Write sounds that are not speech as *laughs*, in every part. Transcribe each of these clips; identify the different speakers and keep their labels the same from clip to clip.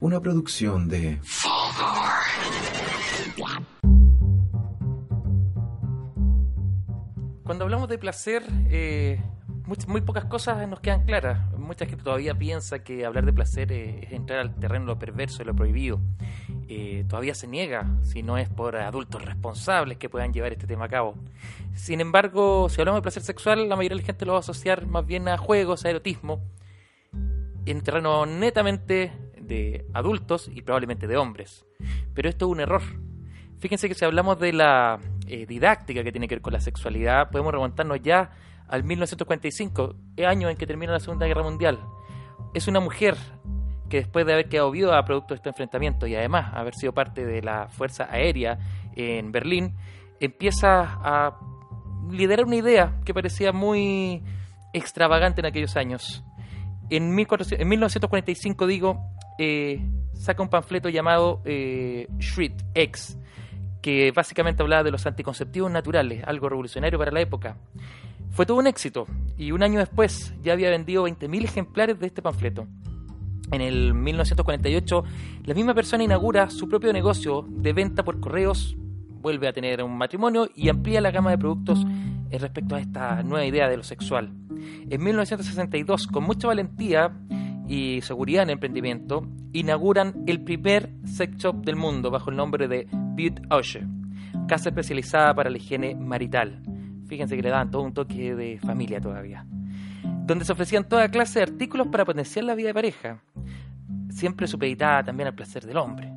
Speaker 1: Una producción de...
Speaker 2: Cuando hablamos de placer, eh, muy, pocas cosas nos quedan claras. Mucha gente todavía piensa que hablar de placer es, entrar al terreno lo perverso y lo prohibido. Eh, todavía se niega, si no es por adultos responsables que puedan llevar este tema a cabo. Sin embargo, si hablamos de placer sexual, la mayoría de la gente lo va a asociar más bien a juegos, a erotismo, en terreno netamente de adultos y probablemente de hombres. Pero esto es un error. Fíjense que si hablamos de la eh, didáctica que tiene que ver con la sexualidad, podemos remontarnos ya al 1945, año en que termina la Segunda Guerra Mundial. Es una mujer que después de haber quedado viuda a producto de este enfrentamiento y además haber sido parte de la Fuerza Aérea en Berlín, empieza a liderar una idea que parecía muy extravagante en aquellos años. En, 1400, en 1945, digo, eh, saca un panfleto llamado eh, X, que básicamente hablaba de los anticonceptivos naturales, algo revolucionario para la época. Fue todo un éxito y un año después ya había vendido 20.000 ejemplares de este panfleto. En el 1948, la misma persona inaugura su propio negocio de venta por correos, vuelve a tener un matrimonio y amplía la gama de productos respecto a esta nueva idea de lo sexual. En 1962, con mucha valentía y seguridad en emprendimiento, inauguran el primer sex shop del mundo bajo el nombre de Beauty Usher, casa especializada para la higiene marital. Fíjense que le dan todo un toque de familia todavía. Donde se ofrecían toda clase de artículos para potenciar la vida de pareja, siempre supeditada también al placer del hombre.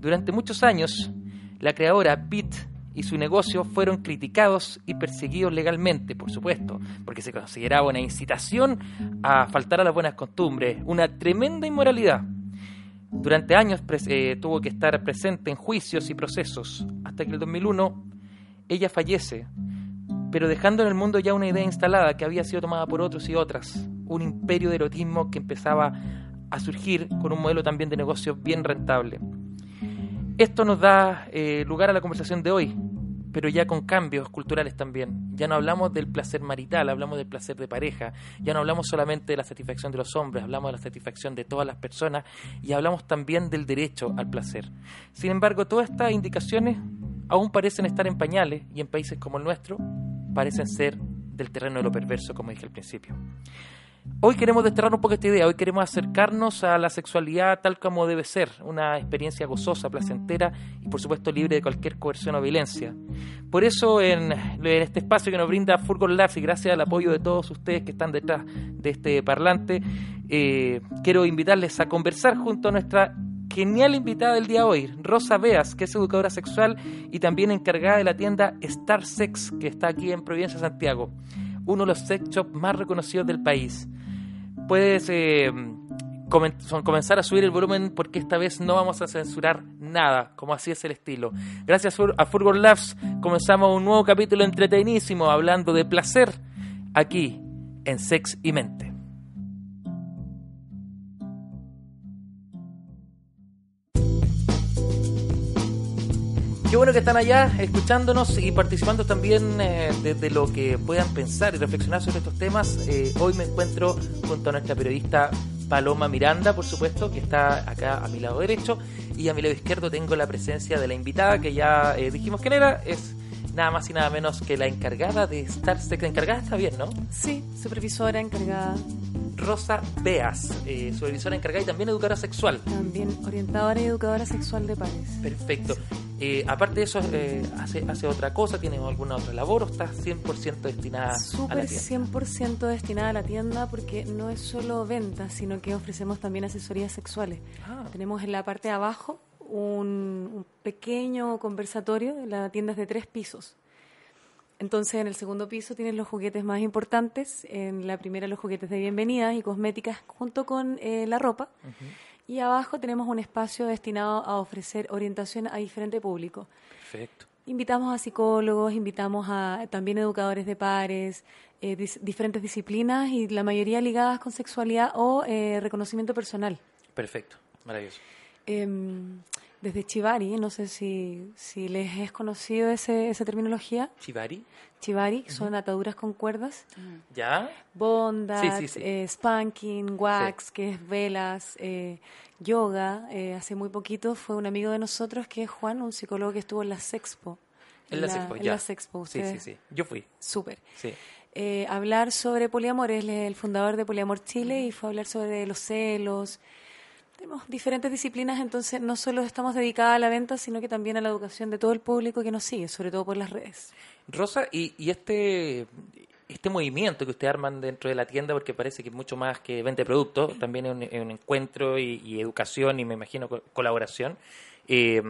Speaker 2: Durante muchos años, la creadora Beat y su negocio fueron criticados y perseguidos legalmente, por supuesto, porque se consideraba una incitación a faltar a las buenas costumbres, una tremenda inmoralidad. Durante años eh, tuvo que estar presente en juicios y procesos, hasta que el 2001 ella fallece, pero dejando en el mundo ya una idea instalada que había sido tomada por otros y otras, un imperio de erotismo que empezaba a surgir con un modelo también de negocio bien rentable. Esto nos da eh, lugar a la conversación de hoy, pero ya con cambios culturales también. Ya no hablamos del placer marital, hablamos del placer de pareja, ya no hablamos solamente de la satisfacción de los hombres, hablamos de la satisfacción de todas las personas y hablamos también del derecho al placer. Sin embargo, todas estas indicaciones aún parecen estar en pañales y en países como el nuestro parecen ser del terreno de lo perverso, como dije al principio. Hoy queremos desterrar un poco esta idea, hoy queremos acercarnos a la sexualidad tal como debe ser, una experiencia gozosa, placentera y por supuesto libre de cualquier coerción o violencia. Por eso en, este espacio que nos brinda Furgon Labs y gracias al apoyo de todos ustedes que están detrás de este parlante, eh, quiero invitarles a conversar junto a nuestra genial invitada del día de hoy, Rosa Beas, que es educadora sexual y también encargada de la tienda Star Sex, que está aquí en Providencia, Santiago uno de los sex shops más reconocidos del país. Puedes eh, comenzar a subir el volumen porque esta vez no vamos a censurar nada, como así es el estilo. Gracias a Furgon Labs comenzamos un nuevo capítulo entretenísimo hablando de placer aquí en Sex y Mente. Qué bueno que están allá escuchándonos y participando también eh, desde lo que puedan pensar y reflexionar sobre estos temas. Eh, hoy me encuentro junto a nuestra periodista Paloma Miranda, por supuesto, que está acá a mi lado derecho, y a mi lado izquierdo tengo la presencia de la invitada, que ya eh, dijimos quién era, es nada más y nada menos que la encargada de estar encargada está bien, ¿no?
Speaker 3: Sí, supervisora encargada.
Speaker 2: Rosa Beas, eh, supervisora encargada y también educadora sexual.
Speaker 3: También orientadora y educadora sexual de pares.
Speaker 2: Perfecto. Eh, aparte de eso, eh, hace, hace otra cosa? ¿Tiene alguna otra labor o está 100% destinada
Speaker 3: a
Speaker 2: la tienda?
Speaker 3: 100% destinada a la tienda porque no es solo venta, sino que ofrecemos también asesorías sexuales.
Speaker 2: Ah.
Speaker 3: Tenemos en la parte de abajo un, un pequeño conversatorio, la tienda es de tres pisos. Entonces, en el segundo piso tienes los juguetes más importantes. En la primera, los juguetes de bienvenida y cosméticas junto con eh, la ropa. Y abajo tenemos un espacio destinado a ofrecer orientación a diferente público.
Speaker 2: Perfecto.
Speaker 3: Invitamos a psicólogos, invitamos a también educadores de pares, eh, dis- diferentes disciplinas y la mayoría ligadas con sexualidad o eh, reconocimiento personal.
Speaker 2: Perfecto. Maravilloso.
Speaker 3: Em, desde Chivari, no sé si, si les es conocido ese, esa terminología.
Speaker 2: Chivari.
Speaker 3: Chivari son ataduras con cuerdas.
Speaker 2: ¿Ya?
Speaker 3: Bondage,
Speaker 2: Sí, sí, sí.
Speaker 3: eh, spanking, wax, que es velas, eh, yoga. Eh, hace muy poquito fue un amigo de nosotros que es Juan, un psicólogo que estuvo en la Sexpo.
Speaker 2: En la Sexpo,
Speaker 3: en
Speaker 2: ya.
Speaker 3: la Sexpo,
Speaker 2: Sí, sí, sí. Yo fui.
Speaker 3: Súper.
Speaker 2: Sí.
Speaker 3: Eh, hablar sobre poliamor, él es el fundador de Poliamor Chile y fue a hablar sobre los celos. Tenemos diferentes disciplinas, entonces no solo estamos dedicadas a la venta, sino que también a la educación de todo el público que nos sigue, sobre todo por las redes.
Speaker 2: Rosa, y, y este este movimiento que ustedes arman dentro de la tienda, porque parece que es mucho más que vende productos, también es un, es un encuentro y, y educación y me imagino co- colaboración. Eh,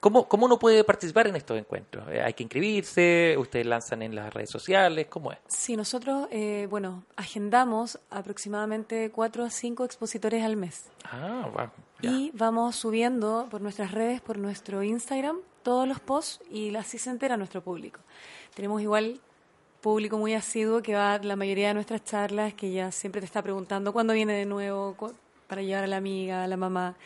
Speaker 2: ¿cómo, ¿Cómo uno puede participar en estos encuentros? Eh, ¿Hay que inscribirse? ¿Ustedes lanzan en las redes sociales? ¿Cómo es?
Speaker 3: Sí, nosotros, eh, bueno, agendamos aproximadamente cuatro a cinco expositores al mes.
Speaker 2: Ah, wow.
Speaker 3: Y vamos subiendo por nuestras redes, por nuestro Instagram, todos los posts y así se entera nuestro público. Tenemos igual público muy asiduo que va a la mayoría de nuestras charlas, que ya siempre te está preguntando cuándo viene de nuevo cu- para llevar a la amiga, a la mamá.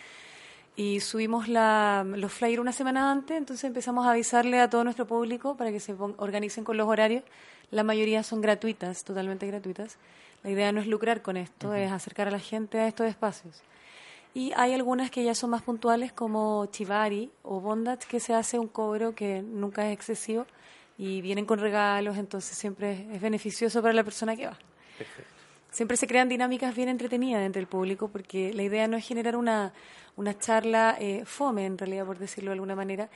Speaker 3: Y subimos la, los flyers una semana antes, entonces empezamos a avisarle a todo nuestro público para que se organicen con los horarios. La mayoría son gratuitas, totalmente gratuitas. La idea no es lucrar con esto, es acercar a la gente a estos espacios. Y hay algunas que ya son más puntuales, como Chivari o Bondage, que se hace un cobro que nunca es excesivo y vienen con regalos, entonces siempre es, es beneficioso para la persona que va.
Speaker 2: Perfecto.
Speaker 3: Siempre se crean dinámicas bien entretenidas entre el público, porque la idea no es generar una, una charla eh, fome, en realidad, por decirlo de alguna manera.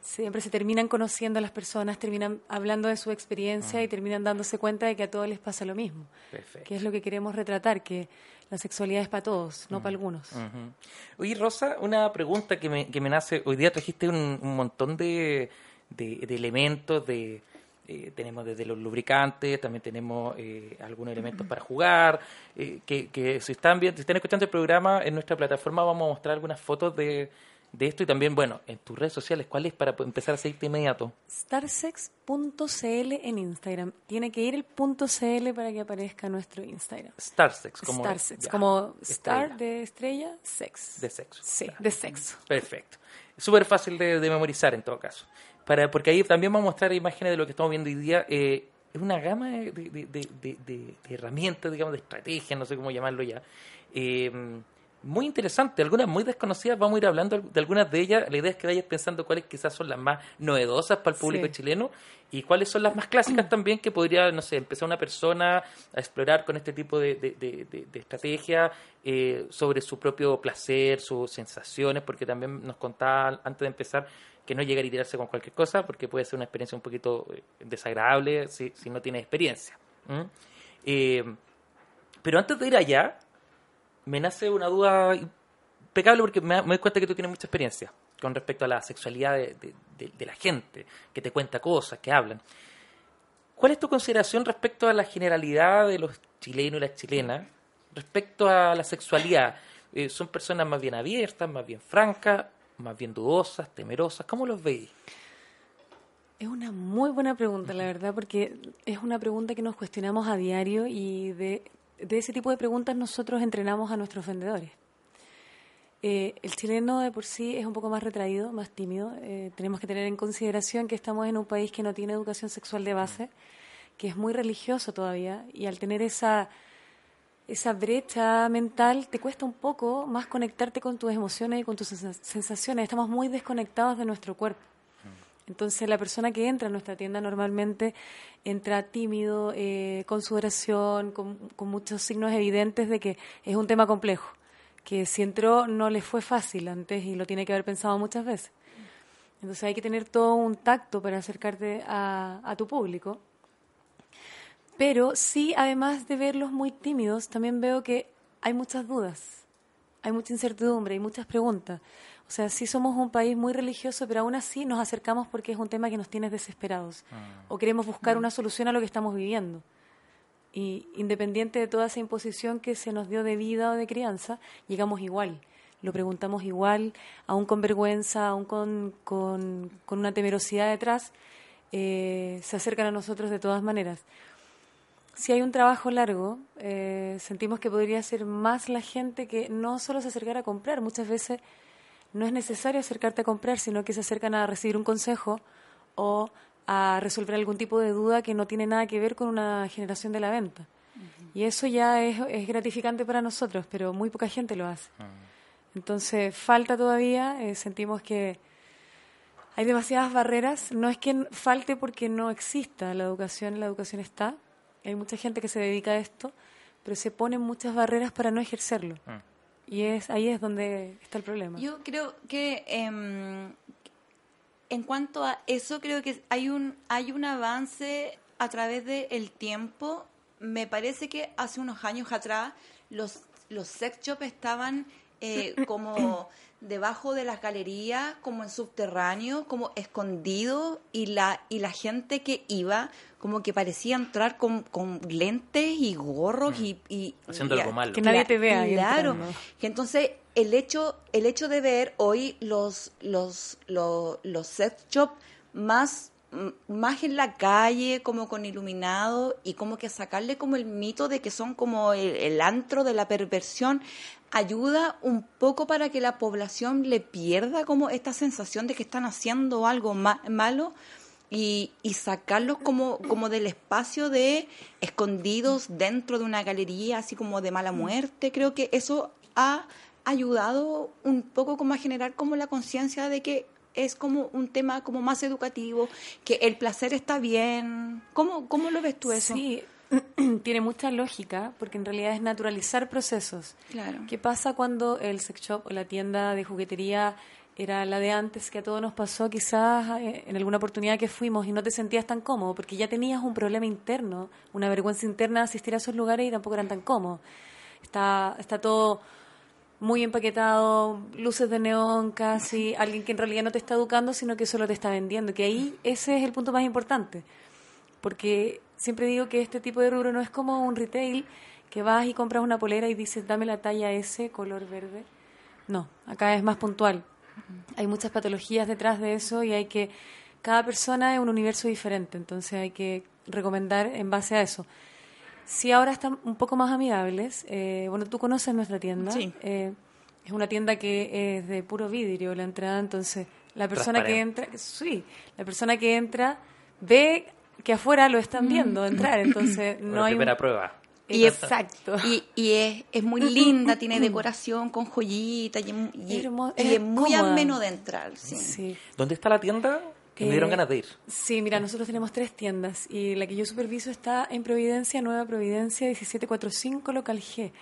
Speaker 3: Siempre se terminan conociendo a las personas, terminan hablando de su experiencia y terminan dándose cuenta de que a todos les pasa lo mismo.
Speaker 2: Perfecto.
Speaker 3: Que es lo que queremos retratar, que la sexualidad es para todos, no para algunos.
Speaker 2: Ujú. Oye, Rosa, una pregunta que me, que me nace. Hoy día trajiste un, un montón de, de, de elementos. de eh, Tenemos desde los lubricantes, también tenemos eh, algunos elementos para jugar. eh, que, que si están viendo, si están escuchando el programa, en nuestra plataforma vamos a mostrar algunas fotos de, de esto y también, bueno, en tus redes sociales, ¿cuál es para empezar a seguirte inmediato?
Speaker 3: Starsex.cl en Instagram. Tiene que ir el punto .cl para que aparezca nuestro Instagram.
Speaker 2: Starsex, como,
Speaker 3: Starsex,
Speaker 2: ya,
Speaker 3: como star
Speaker 2: estrella,
Speaker 3: de estrella, sex.
Speaker 2: de sexo.
Speaker 3: Sí,
Speaker 2: Ya.
Speaker 3: de sexo.
Speaker 2: Perfecto. Súper fácil de, de memorizar en todo caso. Para, porque ahí también vamos a mostrar imágenes de lo que estamos viendo hoy día. Eh, es una gama de, de- de- herramientas, digamos, de estrategias, no sé cómo llamarlo ya. Eh, muy interesante, algunas muy desconocidas. Vamos a ir hablando de algunas de ellas. La idea es que vayas pensando cuáles quizás son las más novedosas para el público
Speaker 3: Sí.
Speaker 2: chileno y cuáles son las más clásicas *clears throat* también que podría, no sé, empezar una persona a explorar con este tipo de, de, de- de- de estrategia eh, sobre su propio placer, sus sensaciones, porque también nos contaba antes de empezar que no llegar y tirarse con cualquier cosa, porque puede ser una experiencia un poquito eh, desagradable si, si no tienes experiencia. Eh, pero antes de ir allá, me nace una duda impecable porque me, me doy cuenta que tú tienes mucha experiencia con respecto a la sexualidad de- de la gente, que te cuenta cosas, que hablan. ¿Cuál es tu consideración respecto a la generalidad de los chilenos y las chilenas respecto a la sexualidad? Eh, ¿Son personas más bien abiertas, más bien francas, más bien dudosas, temerosas? ¿Cómo los veis?
Speaker 3: Es una muy buena pregunta, la verdad, porque es una pregunta que nos cuestionamos a diario y de, de ese tipo de preguntas nosotros entrenamos a nuestros vendedores. Eh, el chileno de por sí es un poco más retraído, más tímido. Eh, tenemos que tener en consideración que estamos en un país que no tiene educación sexual de base, que es muy religioso todavía, y al tener esa, esa brecha mental te cuesta un poco más conectarte con tus emociones y con tus sensa- sensaciones. Estamos muy desconectados de nuestro cuerpo. Entonces la persona que entra a nuestra tienda normalmente entra tímido, eh, con sudoración, con, con muchos signos evidentes de que es un tema complejo, que si entró no le fue fácil antes y lo tiene que haber pensado muchas veces. Entonces hay que tener todo un tacto para acercarte a tu público. Pero sí, además de verlos muy tímidos, también veo que hay muchas dudas, hay mucha incertidumbre, hay muchas preguntas. O sea, sí somos un país muy religioso, pero aún así nos acercamos porque es un tema que nos tiene desesperados. O queremos buscar una solución a lo que estamos viviendo. Y independiente de toda esa imposición que se nos dio de vida o de crianza, llegamos igual. lo preguntamos igual, aún con vergüenza, aún con, con, una temerosidad detrás, eh, se acercan a nosotros de todas maneras. Si hay un trabajo largo, eh, sentimos que podría ser más la gente que no solo se acercara a comprar, muchas veces no es necesario acercarte a comprar, sino que se acercan a recibir un consejo o a resolver algún tipo de duda que no tiene nada que ver con una generación de la venta. Y eso ya es, es, gratificante para nosotros, pero muy poca gente lo hace. Ah. Entonces, falta todavía, eh, sentimos que hay demasiadas barreras. No es que falte porque no exista la educación, la educación está. Hay mucha gente que se dedica a esto, pero se ponen muchas barreras para no ejercerlo. Ah. Y es ahí es donde está el problema.
Speaker 4: Yo creo que em, en cuanto a eso, creo que hay un, hay un avance a través del tiempo. Me parece que hace unos años atrás los, los sex shops estaban eh, como *coughs* debajo de las galerías, como en subterráneo, como escondido, y la, y la gente que iba como que parecía entrar con, con lentes y gorros y, y,
Speaker 2: Haciendo algo malo.
Speaker 3: Que nadie te vea.
Speaker 4: Claro. Que entonces el hecho, el hecho de ver hoy los, los, los, los sex shops más más en la calle, como con iluminado, y como que sacarle como el mito de que son como el, antro de la perversión, ayuda un poco para que la población le pierda como esta sensación de que están haciendo algo malo y, y sacarlos como, como del espacio de escondidos dentro de una galería, así como de mala muerte. Creo que eso ha ayudado un poco como a generar como la conciencia de que es como un tema como más educativo, que el placer está bien. ¿Cómo, cómo lo ves tú eso?
Speaker 3: Sí, *clears throat* tiene mucha lógica, porque en realidad es naturalizar procesos.
Speaker 4: Claro.
Speaker 3: ¿Qué pasa cuando el sex shop o la tienda de juguetería era la de antes, que a todos nos pasó quizás eh, en alguna oportunidad que fuimos y no te sentías tan cómodo, porque ya tenías un problema interno, una vergüenza interna de asistir a esos lugares y tampoco eran tan cómodos. Está, está todo muy empaquetado, luces de neón casi, alguien que en realidad no te está educando, sino que solo te está vendiendo, que ahí ese es el punto más importante, porque siempre digo que este tipo de rubro no es como un retail que vas y compras una polera y dices, dame la talla S, color verde. No, acá es más puntual. Hay muchas patologías detrás de eso y hay que, cada persona es un universo diferente, entonces hay que recomendar en base a eso. Sí, ahora están un poco más amigables. Eh, bueno, tú conoces nuestra tienda.
Speaker 4: Sí.
Speaker 3: Eh, es una tienda que es de puro vidrio la entrada, entonces la persona que entra, sí, la persona que entra ve que afuera lo están viendo entrar, entonces no hay
Speaker 2: primera prueba.
Speaker 4: Y exacto. *laughs* Y, y es, es, muy linda, tiene decoración con joyitas y, y, es, muy ameno de entrar. Sí.
Speaker 3: sí.
Speaker 2: ¿Dónde está la tienda? Que me dieron ganas de ir.
Speaker 3: Sí, mira, nosotros tenemos tres tiendas y la que yo superviso está en Providencia, Nueva Providencia, 1745, local G,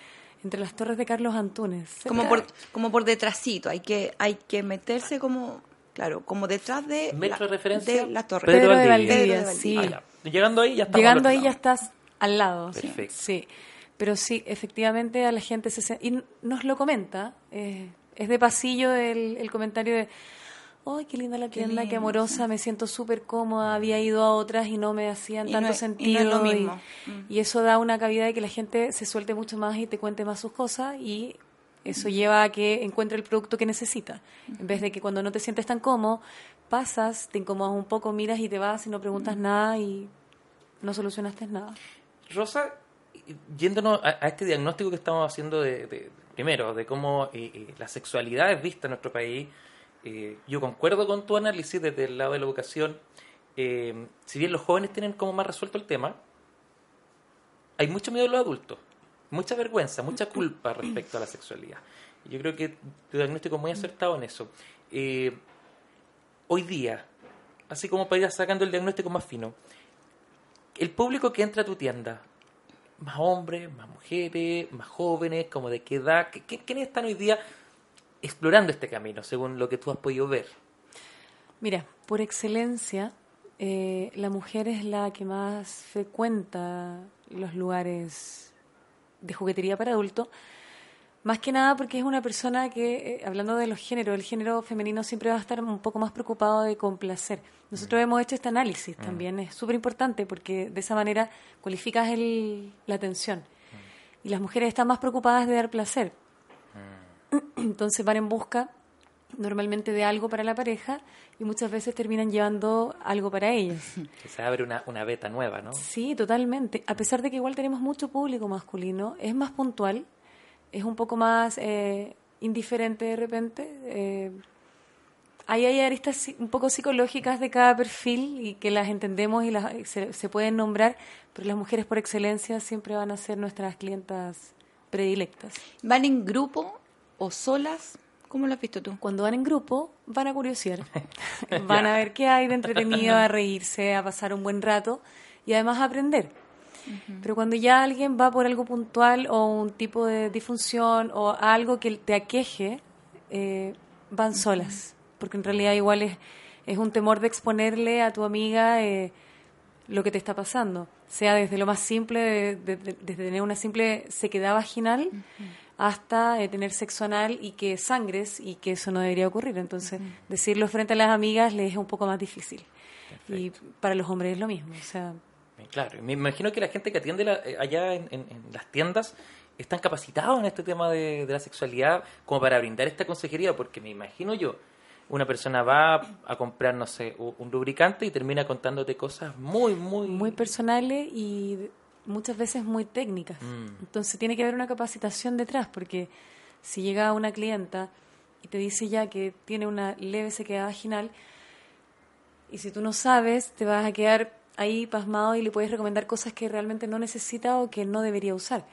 Speaker 3: entre las torres de Carlos Antunes.
Speaker 4: Como por, como por detrásito, hay que, hay que meterse como, claro, como detrás de,
Speaker 2: Metro
Speaker 4: la,
Speaker 2: de, referencia,
Speaker 4: de la torre.
Speaker 3: Pedro, de Valdivia, sí.
Speaker 2: Ah, Llegando ahí ya
Speaker 3: Llegando ahí ya estás al lado.
Speaker 2: Perfecto.
Speaker 3: Sí, pero sí, efectivamente a la gente se... Y nos lo comenta, eh, es de pasillo el, el comentario de ¡ay, qué linda la tienda, qué, amorosa, me siento súper cómoda! Había ido a otras y no me hacían tanto sentido.
Speaker 4: Y, lo mismo.
Speaker 3: Mm. y, eso da una cabida de que la gente se suelte mucho más y te cuente más sus cosas y eso lleva a que encuentre el producto que necesita. En vez de que cuando no te sientes tan cómodo, pasas, te incomodas un poco, miras y te vas y no preguntas nada y no solucionaste nada.
Speaker 2: Rosa, yéndonos a, este diagnóstico que estamos haciendo de, primero, de cómo eh, eh, la sexualidad es vista en nuestro país, eh, yo concuerdo con tu análisis desde el lado de la educación. Eh, si bien los jóvenes tienen como más resuelto el tema, hay mucho miedo de los adultos, mucha vergüenza, mucha culpa respecto a la sexualidad. Yo creo que tu diagnóstico es muy acertado en eso. Eh, hoy día, así como para ir sacando el diagnóstico más fino, el público que entra a tu tienda, más hombres, más mujeres, más jóvenes, como de qué edad, ¿quiénes están hoy día explorando este camino, según lo que tú has podido ver?
Speaker 3: Mira, por excelencia, eh, la mujer es la que más frecuenta los lugares de juguetería para adultos, más que nada porque es una persona que, eh, hablando de los géneros, el género femenino siempre va a estar un poco más preocupado de complacer. Nosotros mm. hemos hecho este análisis mm. también, es súper importante porque de esa manera cualificas el, la atención. Mm. Y las mujeres están más preocupadas de dar placer, *clears throat* Entonces van en busca normalmente de algo para la pareja y muchas veces terminan llevando algo para ellos. *laughs*
Speaker 2: Que se abre una, una beta nueva, ¿no?
Speaker 3: Sí, totalmente. A pesar de que igual tenemos mucho público masculino, es más puntual, es un poco más eh, indiferente de repente. Eh, ahí hay aristas un poco psicológicas de cada perfil y que las entendemos y las, se, se pueden nombrar, pero las mujeres por excelencia siempre van a ser nuestras clientas predilectas.
Speaker 4: ¿Van en grupo o solas? ¿Cómo lo has visto tú?
Speaker 3: Cuando van en grupo, van a curiosear. *laughs* van a ver qué hay de entretenido, a reírse, a pasar un buen rato y además a aprender. Pero cuando ya alguien va por algo puntual o un tipo de disfunción o algo que te aqueje, eh, van solas. Porque en realidad igual es, es un temor de exponerle a tu amiga eh, lo que te está pasando. Sea desde lo más simple, de- de- de- desde tener una simple sequedad vaginal hasta eh, tener sexo anal y que sangres y que eso no debería ocurrir. Entonces, decirlo frente a las amigas les es un poco más difícil. Y para los hombres es lo mismo. O sea,
Speaker 2: Claro, me imagino que la gente que atiende la- eh, allá en, en- en las tiendas están capacitados en este tema de, de la sexualidad como para brindar esta consejería, porque me imagino yo, una persona va a comprar, no sé, un lubricante y termina contándote cosas muy, muy...
Speaker 3: muy personales y muchas veces muy técnicas.
Speaker 2: Mm.
Speaker 3: Entonces tiene que haber una capacitación detrás, porque si llega una clienta y te dice ya que tiene una leve sequedad vaginal, y si tú no sabes, te vas a quedar ahí pasmado y le puedes recomendar cosas que realmente no necesita o que no debería usar.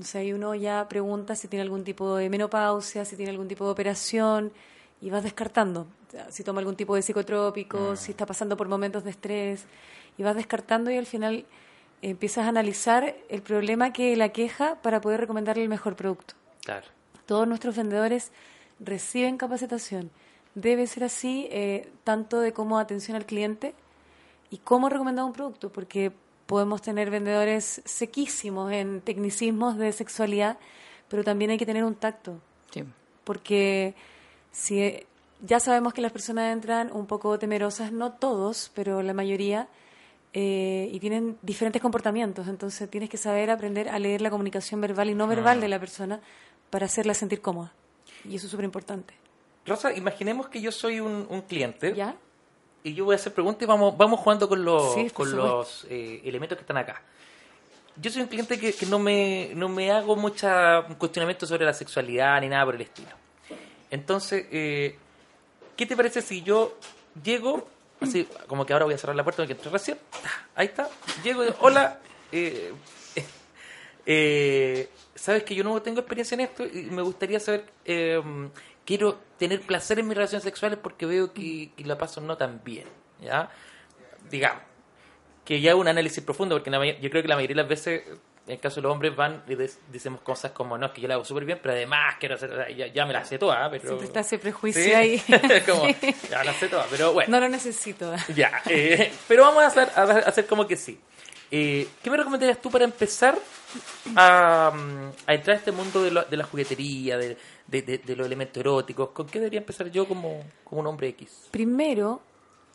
Speaker 3: O sea, ahí uno ya pregunta si tiene algún tipo de menopausia, si tiene algún tipo de operación y vas descartando. Si toma algún tipo de psicotrópico, si está pasando por momentos de estrés y vas descartando y al final empiezas a analizar el problema que la queja para poder recomendarle el mejor producto.
Speaker 2: Claro.
Speaker 3: Todos nuestros vendedores reciben capacitación. Debe ser así, eh, tanto de cómo atención al cliente y cómo recomendar un producto, porque podemos tener vendedores sequísimos en tecnicismos de sexualidad, pero también hay que tener un tacto,
Speaker 4: Sí.
Speaker 3: porque si eh, ya sabemos que las personas entran un poco temerosas, no todos, pero la mayoría, eh, y tienen diferentes comportamientos, entonces tienes que saber aprender a leer la comunicación verbal y no verbal de la persona para hacerla sentir cómoda. Y eso es súper importante.
Speaker 2: Rosa, imaginemos que yo soy un, un cliente
Speaker 3: ¿Ya?
Speaker 2: y yo voy a hacer preguntas y vamos, vamos jugando con los,
Speaker 3: Sí,
Speaker 2: con los eh, elementos que están acá. Yo soy un cliente que, que no, me, no me hago mucha cuestionamiento sobre la sexualidad ni nada por el estilo. Entonces, eh, ¿qué te parece si yo llego, así como que ahora voy a cerrar la puerta porque entré recién, ahí está, llego hola, eh, eh, sabes que yo no tengo experiencia en esto y me gustaría saber, eh, quiero tener placer en mis relaciones sexuales porque veo que, la paso no tan bien, ¿ya? Digamos, que ya un análisis profundo, porque yo creo que la mayoría de las veces, en el caso de los hombres, van y decimos cosas como, no, es que yo la hago súper bien, pero además quiero hacer, ya, ya me la sé toda, pero...
Speaker 3: Siempre está ese prejuicio
Speaker 2: Sí, *laughs*
Speaker 3: ahí.
Speaker 2: como, *laughs* ya la sé toda, pero bueno.
Speaker 3: No lo necesito.
Speaker 2: Ya, eh, pero vamos a hacer, a hacer como que sí. Eh, ¿Qué me recomendarías tú para empezar a, a entrar a este mundo de, lo- de la juguetería, de, de- de- de los elementos eróticos? ¿Con qué debería empezar yo como, como un hombre X?
Speaker 3: Primero,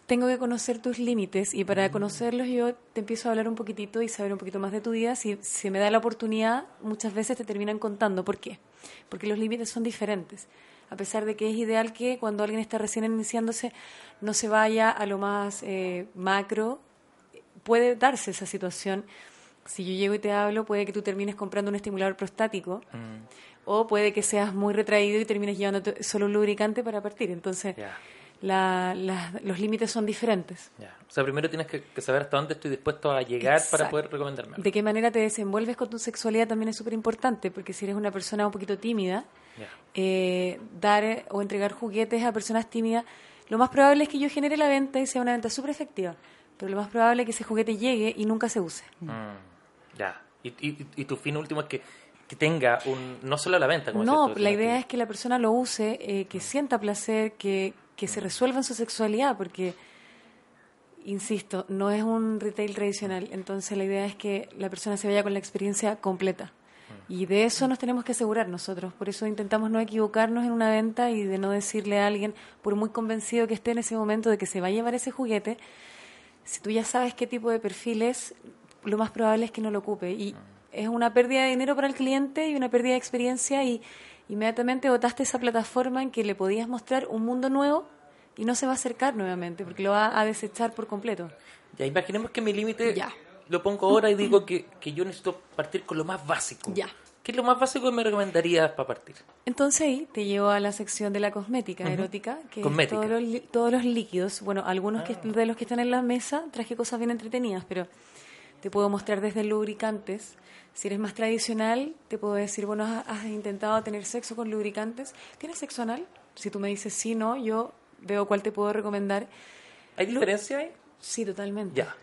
Speaker 3: tengo que conocer tus límites y para conocerlos yo te empiezo a hablar un poquitito y saber un poquito más de tu vida. Si se me da la oportunidad, muchas veces te terminan contando. ¿Por qué? Porque los límites son diferentes. A pesar de que es ideal que cuando alguien está recién iniciándose no se vaya a lo más eh, macro, puede darse esa situación. Si yo llego y te hablo, puede que tú termines comprando un estimulador prostático o puede que seas muy retraído y termines llevando solo un lubricante para partir. Entonces. La- la- los límites son diferentes.
Speaker 2: Ya. O sea, primero tienes que, que saber hasta dónde estoy dispuesto a llegar para poder recomendarme.
Speaker 3: De qué manera te desenvuelves con tu sexualidad también es súper importante, porque si eres una persona un poquito tímida, eh, dar eh, o entregar juguetes a personas tímidas, lo más probable es que yo genere la venta y sea una venta súper efectiva, pero lo más probable es que ese juguete llegue y nunca se use.
Speaker 2: Mm, ya. Y, y- y tu fin último es que, que tenga un no solo la venta, como
Speaker 3: No, la idea es que la persona lo use, eh, que sienta placer, que, que se resuelva en su sexualidad, porque, insisto, no es un retail tradicional. Entonces la idea es que la persona se vaya con la experiencia completa. Y de eso nos tenemos que asegurar nosotros. Por eso intentamos no equivocarnos en una venta y de no decirle a alguien, por muy convencido que esté en ese momento de que se va a llevar ese juguete, si tú ya sabes qué tipo de perfil es, lo más probable es que no lo ocupe. Y es una pérdida de dinero para el cliente y una pérdida de experiencia y, inmediatamente botaste esa plataforma en que le podías mostrar un mundo nuevo y no se va a acercar nuevamente porque lo va a desechar por completo.
Speaker 2: Ya, imaginemos que mi límite
Speaker 3: Ya.
Speaker 2: lo pongo ahora y digo que, que yo necesito partir con lo más básico.
Speaker 3: Ya.
Speaker 2: ¿Qué es lo más básico que me recomendarías para partir?
Speaker 3: Entonces ahí te llevo a la sección de la cosmética erótica, que
Speaker 2: Cosmética.
Speaker 3: es todos los, todos los líquidos. Bueno, algunos que, de los que están en la mesa traje cosas bien entretenidas, pero te puedo mostrar desde lubricantes. Si eres más tradicional, te puedo decir, bueno, ¿has, intentado tener sexo con lubricantes? ¿Tienes sexo anal? Si tú me dices sí, no, yo veo cuál te puedo recomendar.
Speaker 2: ¿Hay diferencia ahí?
Speaker 3: Sí, totalmente.
Speaker 2: Ya,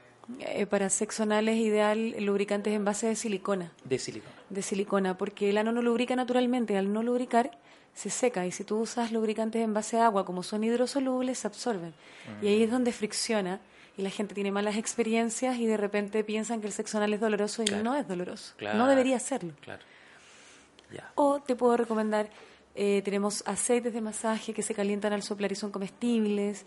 Speaker 3: Eh, para sexo anal es ideal lubricantes en base de silicona
Speaker 2: de silicona.
Speaker 3: de silicona, porque el ano no lubrica naturalmente, al no lubricar se seca y si tú usas lubricantes en base a agua como son hidrosolubles se absorben y ahí es donde fricciona y la gente tiene malas experiencias y de repente piensan que el sexo anal es doloroso y
Speaker 2: Claro.
Speaker 3: no es doloroso,
Speaker 2: Claro.
Speaker 3: no debería serlo.
Speaker 2: Claro.
Speaker 3: O te puedo recomendar, eh, tenemos aceites de masaje que se calientan al soplar y son comestibles,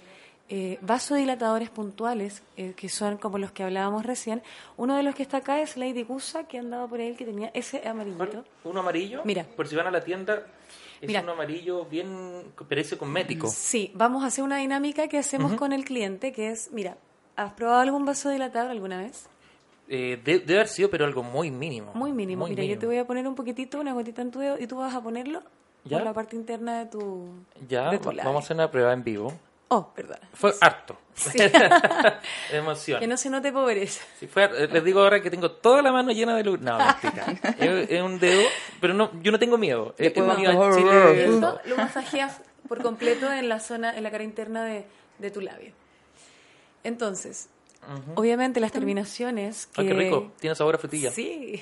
Speaker 3: eh, vasodilatadores puntuales, eh, que son como los que hablábamos recién. Uno de los que está acá es Lady Gusa, que andaba por ahí, que tenía ese amarillito.
Speaker 2: ¿Uno amarillo?
Speaker 3: Mira.
Speaker 2: Por si van a la tienda, es
Speaker 3: Mira.
Speaker 2: un amarillo bien, parece cosmético.
Speaker 3: Sí, vamos a hacer una dinámica que hacemos con el cliente, que es, mira, ¿has probado algún vasodilatador alguna vez?
Speaker 2: Eh, de- debe haber sido, pero algo muy mínimo.
Speaker 3: Muy mínimo. mira, yo te voy a poner un poquitito, una gotita en tu dedo, y tú vas a ponerlo
Speaker 2: ¿Ya?
Speaker 3: por la parte interna de tu,
Speaker 2: Ya,
Speaker 3: de tu
Speaker 2: vamos a hacer una prueba en vivo.
Speaker 3: Oh, perdón.
Speaker 2: Fue harto.
Speaker 3: Sí. *laughs* *laughs*
Speaker 2: Emoción.
Speaker 3: que no se note pobreza.
Speaker 2: Si fue, les digo ahora que tengo toda la mano llena de luz. No, mentira. *laughs* es, es un dedo, pero no, yo no tengo miedo. Hemos ido a Chile.
Speaker 3: Esto lo masajeas por completo en la zona, en la cara interna de, de tu labio. Entonces, obviamente las terminaciones que...
Speaker 2: Ay, qué rico. Tiene sabor a frutilla.
Speaker 3: Sí,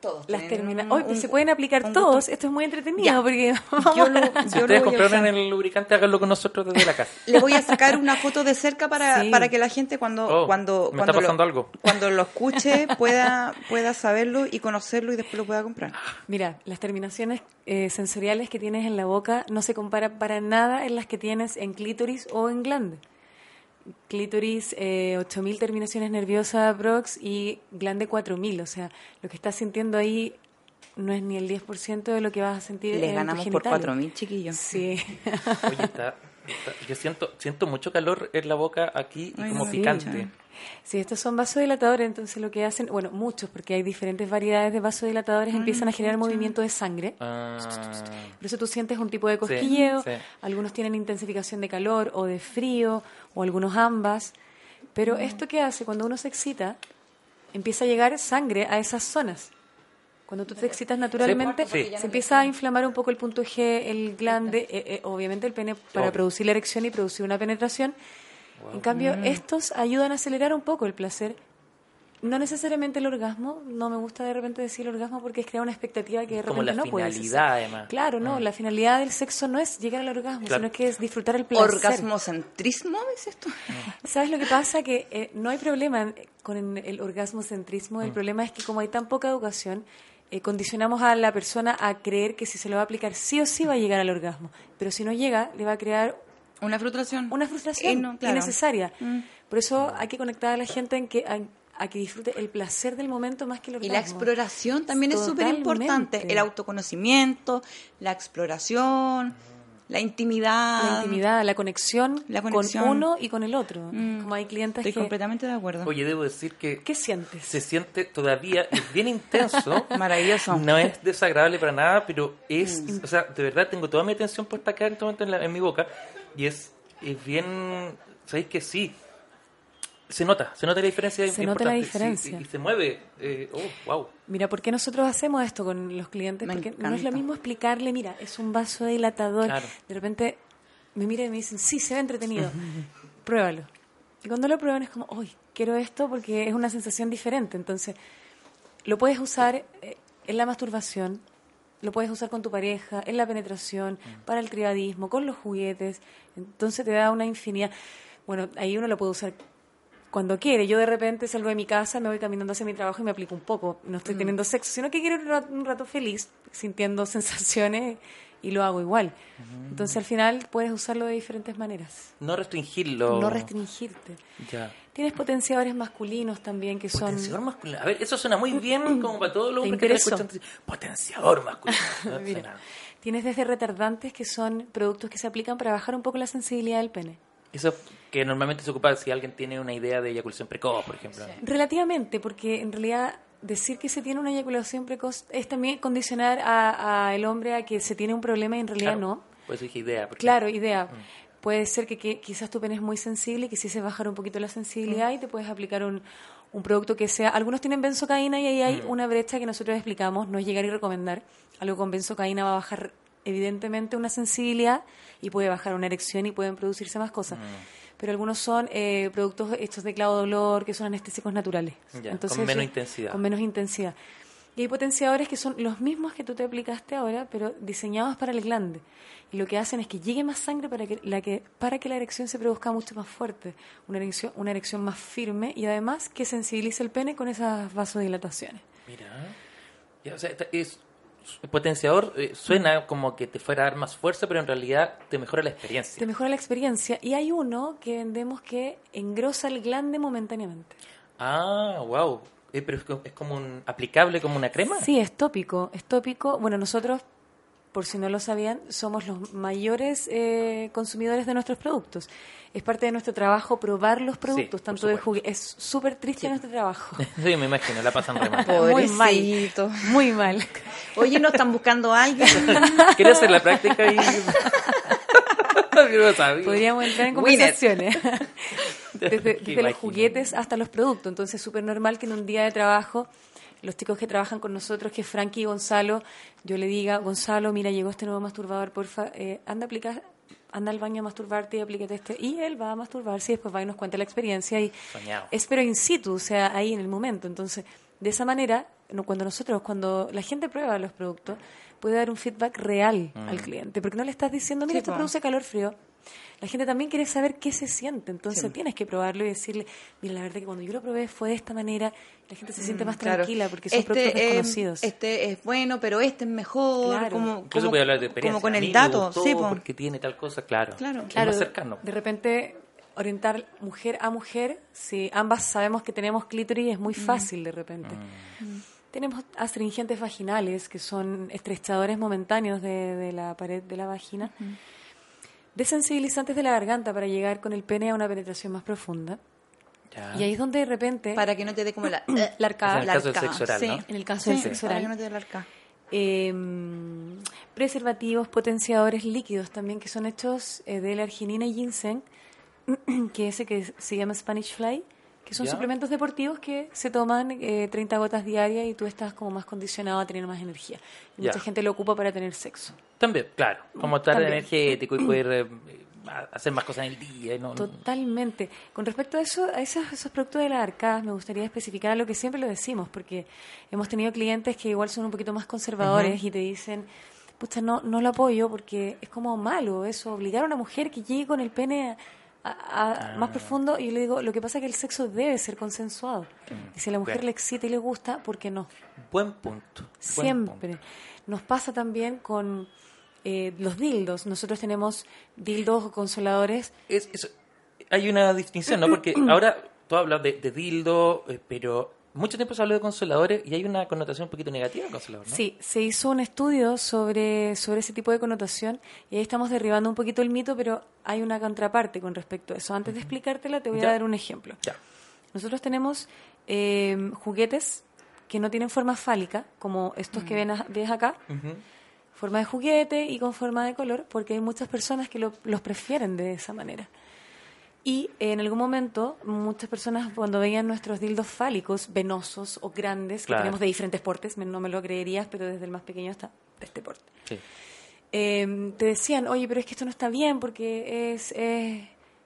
Speaker 4: Todos
Speaker 3: las termina...
Speaker 4: un-
Speaker 3: se pueden aplicar
Speaker 4: un
Speaker 3: todos.
Speaker 4: gusto.
Speaker 3: Esto es muy entretenido
Speaker 4: Ya.
Speaker 3: porque...
Speaker 4: Yo *laughs* lo,
Speaker 2: Si
Speaker 4: yo
Speaker 2: ustedes compraron el lubricante, háganlo con nosotros desde la casa. *laughs*
Speaker 4: Le voy a sacar una foto de cerca para,
Speaker 3: Sí.
Speaker 4: para que la gente cuando
Speaker 2: Oh,
Speaker 4: cuando
Speaker 2: me está
Speaker 4: cuando
Speaker 2: pasando
Speaker 4: lo,
Speaker 2: algo. *laughs*
Speaker 4: cuando lo escuche pueda pueda saberlo y conocerlo y después lo pueda comprar.
Speaker 3: Mira, las terminaciones eh, sensoriales que tienes en la boca no se comparan para nada en las que tienes en clítoris o en glande. Clítoris, eh, 8.000 terminaciones nerviosas prox y glande 4.000. O sea, lo que estás sintiendo ahí no es ni el 10% de lo que vas a sentir
Speaker 4: Les
Speaker 3: en
Speaker 4: ganamos por
Speaker 3: genitalia.
Speaker 4: 4000 chiquillos.
Speaker 3: Sí.
Speaker 2: Oye, está- *laughs* yo siento, siento mucho calor en la boca aquí y
Speaker 4: Ay,
Speaker 2: como picante.
Speaker 4: sí.
Speaker 3: Estos son vasodilatadores, entonces lo que hacen, bueno, muchos, porque hay diferentes variedades de vasodilatadores, empiezan a generar movimiento de sangre.
Speaker 2: Ah,
Speaker 3: Por eso tú sientes un tipo de cosquilleo,
Speaker 2: sí.
Speaker 3: algunos tienen intensificación de calor o de frío, o algunos ambas. Pero esto que hace cuando uno se excita, empieza a llegar sangre a esas zonas. Cuando tú te excitas naturalmente,
Speaker 2: Sí.
Speaker 3: se empieza a inflamar un poco el punto G, el glande, eh, eh, obviamente el pene para producir la erección y producir una penetración. En cambio, estos ayudan a acelerar un poco el placer. No necesariamente el orgasmo, no me gusta de repente decir orgasmo porque es crear una expectativa que de
Speaker 2: Como
Speaker 3: repente
Speaker 2: la
Speaker 3: no puede
Speaker 2: finalidad, además.
Speaker 3: Claro, no, la finalidad del sexo no es llegar al orgasmo,
Speaker 2: Claro.
Speaker 3: sino que es disfrutar el placer.
Speaker 4: Orgasmocentrismo, dices tú.
Speaker 3: ¿Sabes lo que pasa? Que eh, no hay problema con el orgasmocentrismo.
Speaker 2: Mm.
Speaker 3: El problema es que como hay tan poca educación, eh, condicionamos a la persona a creer que si se lo va a aplicar sí o sí va a llegar al orgasmo. Pero si no llega, le va a crear
Speaker 4: Una frustración.
Speaker 3: una frustración
Speaker 4: Eh, no, claro.
Speaker 3: innecesaria.
Speaker 4: Mm.
Speaker 3: Por eso hay que conectar a la gente en que, a, a que disfrute el placer del momento más que el
Speaker 4: Y
Speaker 3: orgasmo.
Speaker 4: la exploración también es súper importante. El autoconocimiento, la exploración, la intimidad.
Speaker 3: La intimidad, la conexión,
Speaker 4: La conexión.
Speaker 3: con uno y con el otro.
Speaker 4: Mm.
Speaker 3: Como hay clientes
Speaker 4: Estoy
Speaker 3: que...
Speaker 4: completamente de acuerdo.
Speaker 2: Oye, debo decir que
Speaker 3: ¿Qué sientes?
Speaker 2: se siente todavía, es bien intenso. *laughs*
Speaker 4: Maravilloso.
Speaker 2: No es desagradable para nada, pero es,
Speaker 3: Mm.
Speaker 2: o sea, de verdad tengo toda mi atención puesta acá en este momento en, la- en mi boca y es, es bien, ¿sabéis que sí? Se nota, se nota la diferencia.
Speaker 3: Se nota la
Speaker 2: sí,
Speaker 3: diferencia.
Speaker 2: y, y se mueve, eh, oh, wow.
Speaker 3: Mira, ¿por qué nosotros hacemos esto con los clientes?
Speaker 4: Me
Speaker 3: Porque no es lo mismo explicarle, mira, es un vaso dilatador.
Speaker 2: Claro.
Speaker 3: De repente me miran y me dicen, sí, se ve entretenido. *laughs* Pruébalo. Y cuando lo prueban es como, uy, quiero esto porque es una sensación diferente. Entonces, lo puedes usar eh, en la masturbación, lo puedes usar con tu pareja, en la penetración, para el tribadismo, con los juguetes. Entonces te da una infinidad. Bueno, ahí uno lo puede usar cuando quiere. Yo de repente salgo de mi casa, me voy caminando hacia mi trabajo y me aplico un poco. No estoy teniendo sexo, sino que quiero un rato, un rato feliz, sintiendo *laughs* sensaciones y lo hago igual. Entonces al final puedes usarlo de diferentes maneras.
Speaker 2: No restringirlo.
Speaker 3: No restringirte.
Speaker 2: Ya.
Speaker 3: Tienes potenciadores masculinos también que son...
Speaker 2: Potenciador masculino. A ver, eso suena muy bien *clears throat* como para todos los
Speaker 3: ¿Te
Speaker 2: hombres que escuchando. Potenciador masculino. *laughs* ¿no?
Speaker 3: Mira,
Speaker 2: Suena-
Speaker 3: tienes desde retardantes que son productos que se aplican para bajar un poco la sensibilidad del pene.
Speaker 2: Eso que normalmente se ocupa si alguien tiene una idea de eyaculación precoz, por ejemplo.
Speaker 3: Relativamente, porque en realidad decir que se tiene una eyaculación precoz es también condicionar a, a el hombre a que se tiene un problema y en realidad
Speaker 2: Claro.
Speaker 3: no.
Speaker 2: Por eso dije idea. porque-
Speaker 3: Claro, idea. Puede ser que, que quizás tu pene es muy sensible y quisieses bajar un poquito la sensibilidad y te puedes aplicar un, un producto que sea... Algunos tienen benzocaína y ahí hay una brecha que nosotros explicamos, no es llegar y recomendar. Algo con benzocaína va a bajar evidentemente una sensibilidad y puede bajar una erección y pueden producirse más cosas. Pero algunos son eh, productos hechos de clavo dolor, que son anestésicos naturales.
Speaker 2: Ya, con menos
Speaker 3: eso-
Speaker 2: intensidad.
Speaker 3: Con menos intensidad. Y hay potenciadores que son los mismos que tú te aplicaste ahora, pero diseñados para el glande. Y lo que hacen es que llegue más sangre para que la, que, para que la erección se produzca mucho más fuerte, una erección, una erección más firme y además que sensibilice el pene con esas vasodilataciones.
Speaker 2: Mira. Ya, o sea, es, el potenciador eh, suena como que te fuera a dar más fuerza, pero en realidad te mejora la experiencia.
Speaker 3: Te mejora la experiencia. Y hay uno que vendemos que engrosa el glande momentáneamente.
Speaker 2: Ah, wow. Eh, pero es, es como un aplicable como una crema.
Speaker 3: Sí, es tópico, es tópico. Bueno, nosotros, por si no lo sabían, somos los mayores eh, consumidores de nuestros productos. Es parte de nuestro trabajo probar los productos, tanto de juguetes. Es súper triste nuestro trabajo. *laughs*
Speaker 2: Sí, me imagino, la pasan re mal. *laughs*
Speaker 3: Muy mal. Muy mal. *laughs*
Speaker 4: Oye, ¿no están buscando a alguien?
Speaker 2: Quiero hacer la práctica y... Yo no sabía.
Speaker 3: Podríamos entrar en conversaciones. desde desde los juguetes hasta los productos. Entonces es súper normal que en un día de trabajo los chicos que trabajan con nosotros, que es Frankie y Gonzalo, yo le diga, Gonzalo, mira, llegó este nuevo masturbador, porfa, eh, anda a aplicar, anda al baño a masturbarte y aplícate este. Y él va a masturbarse y después va y nos cuenta la experiencia. Y
Speaker 2: Soñado.
Speaker 3: es pero in situ, o sea, ahí en el momento. Entonces, de esa manera, no, cuando nosotros, cuando la gente prueba los productos, puede dar un feedback real al cliente, porque no le estás diciendo, mira,
Speaker 4: Sí,
Speaker 3: esto produce calor frío. La gente también quiere saber qué se siente, entonces
Speaker 4: Sí.
Speaker 3: tienes que probarlo y decirle, mira, la verdad que cuando yo lo probé fue de esta manera, la gente se siente más
Speaker 4: Mm, Claro.
Speaker 3: tranquila porque son
Speaker 4: Este,
Speaker 3: productos
Speaker 4: eh,
Speaker 3: desconocidos.
Speaker 4: este es bueno, pero este es mejor.
Speaker 3: Claro.
Speaker 4: Como,
Speaker 2: Incluso
Speaker 4: como-
Speaker 2: voy a hablar de experiencia.
Speaker 4: como con el dato. Sí, po.
Speaker 2: porque tiene tal cosa, claro.
Speaker 4: Claro.
Speaker 2: Es
Speaker 3: Claro,
Speaker 2: más cercano.
Speaker 3: de repente orientar mujer a mujer, si ambas sabemos que tenemos clítoris, es
Speaker 4: Mm.
Speaker 3: muy fácil de repente. Tenemos astringentes vaginales, que son estrechadores momentáneos de, de la pared de la vagina. Desensibilizantes de la garganta para llegar con el pene a una penetración más profunda.
Speaker 2: Ya.
Speaker 3: Y ahí es donde de repente...
Speaker 4: Para que no te dé como la, *clears throat*
Speaker 3: La arcada.
Speaker 2: En el caso del sexo oral,
Speaker 4: sí.
Speaker 2: ¿no?
Speaker 3: En el caso
Speaker 4: Sí,
Speaker 3: del sexo
Speaker 4: Para que no te dé la arcada.
Speaker 3: Eh, preservativos, potenciadores líquidos también que son hechos eh, de la arginina y ginseng, *clears throat* que ese que se llama Spanish Fly, que son
Speaker 2: Ya.
Speaker 3: suplementos deportivos que se toman eh, 30 gotas diarias y tú estás como más condicionado a tener más energía. Y. Mucha gente lo ocupa para tener sexo.
Speaker 2: También, claro. Como estar
Speaker 3: También.
Speaker 2: energético y poder eh, hacer más cosas en el día. No,
Speaker 3: Totalmente. Con respecto a eso, a esos, esos productos de las arcadas, me gustaría especificar algo que siempre lo decimos, porque hemos tenido clientes que igual son un poquito más conservadores y te dicen, pucha, no, no lo apoyo porque es como malo eso, obligar a una mujer que llegue con el pene a- a- a- más profundo. Y yo le digo, lo que pasa es que el sexo debe ser consensuado. Y si a la mujer le excita y le gusta, ¿por qué no?
Speaker 2: Buen punto. buen
Speaker 3: Siempre.
Speaker 2: punto.
Speaker 3: Nos pasa también con eh, los dildos. Nosotros tenemos dildos o consoladores
Speaker 2: Es, es- hay una distinción, ¿no? Porque *clears throat* ahora tú hablas de, de dildo, eh, pero mucho tiempo se habló de consoladores y hay una connotación un poquito negativa de consolador, ¿no?
Speaker 3: Sí, se hizo un estudio sobre, sobre ese tipo de connotación y ahí estamos derribando un poquito el mito, pero hay una contraparte con respecto a eso. Antes de explicártela, te voy
Speaker 2: Ya.
Speaker 3: a dar un ejemplo.
Speaker 2: Ya.
Speaker 3: Nosotros tenemos eh, juguetes que no tienen forma fálica, como estos que ven a- ves acá. Forma de juguete y con forma de color, porque hay muchas personas que lo- los prefieren de esa manera. Y en algún momento, muchas personas cuando veían nuestros dildos fálicos, venosos o grandes,
Speaker 2: Claro.
Speaker 3: que tenemos de diferentes portes, no me lo creerías, pero desde el más pequeño hasta este porte,
Speaker 2: Sí.
Speaker 3: eh, te decían, oye, pero es que esto no está bien porque es, es-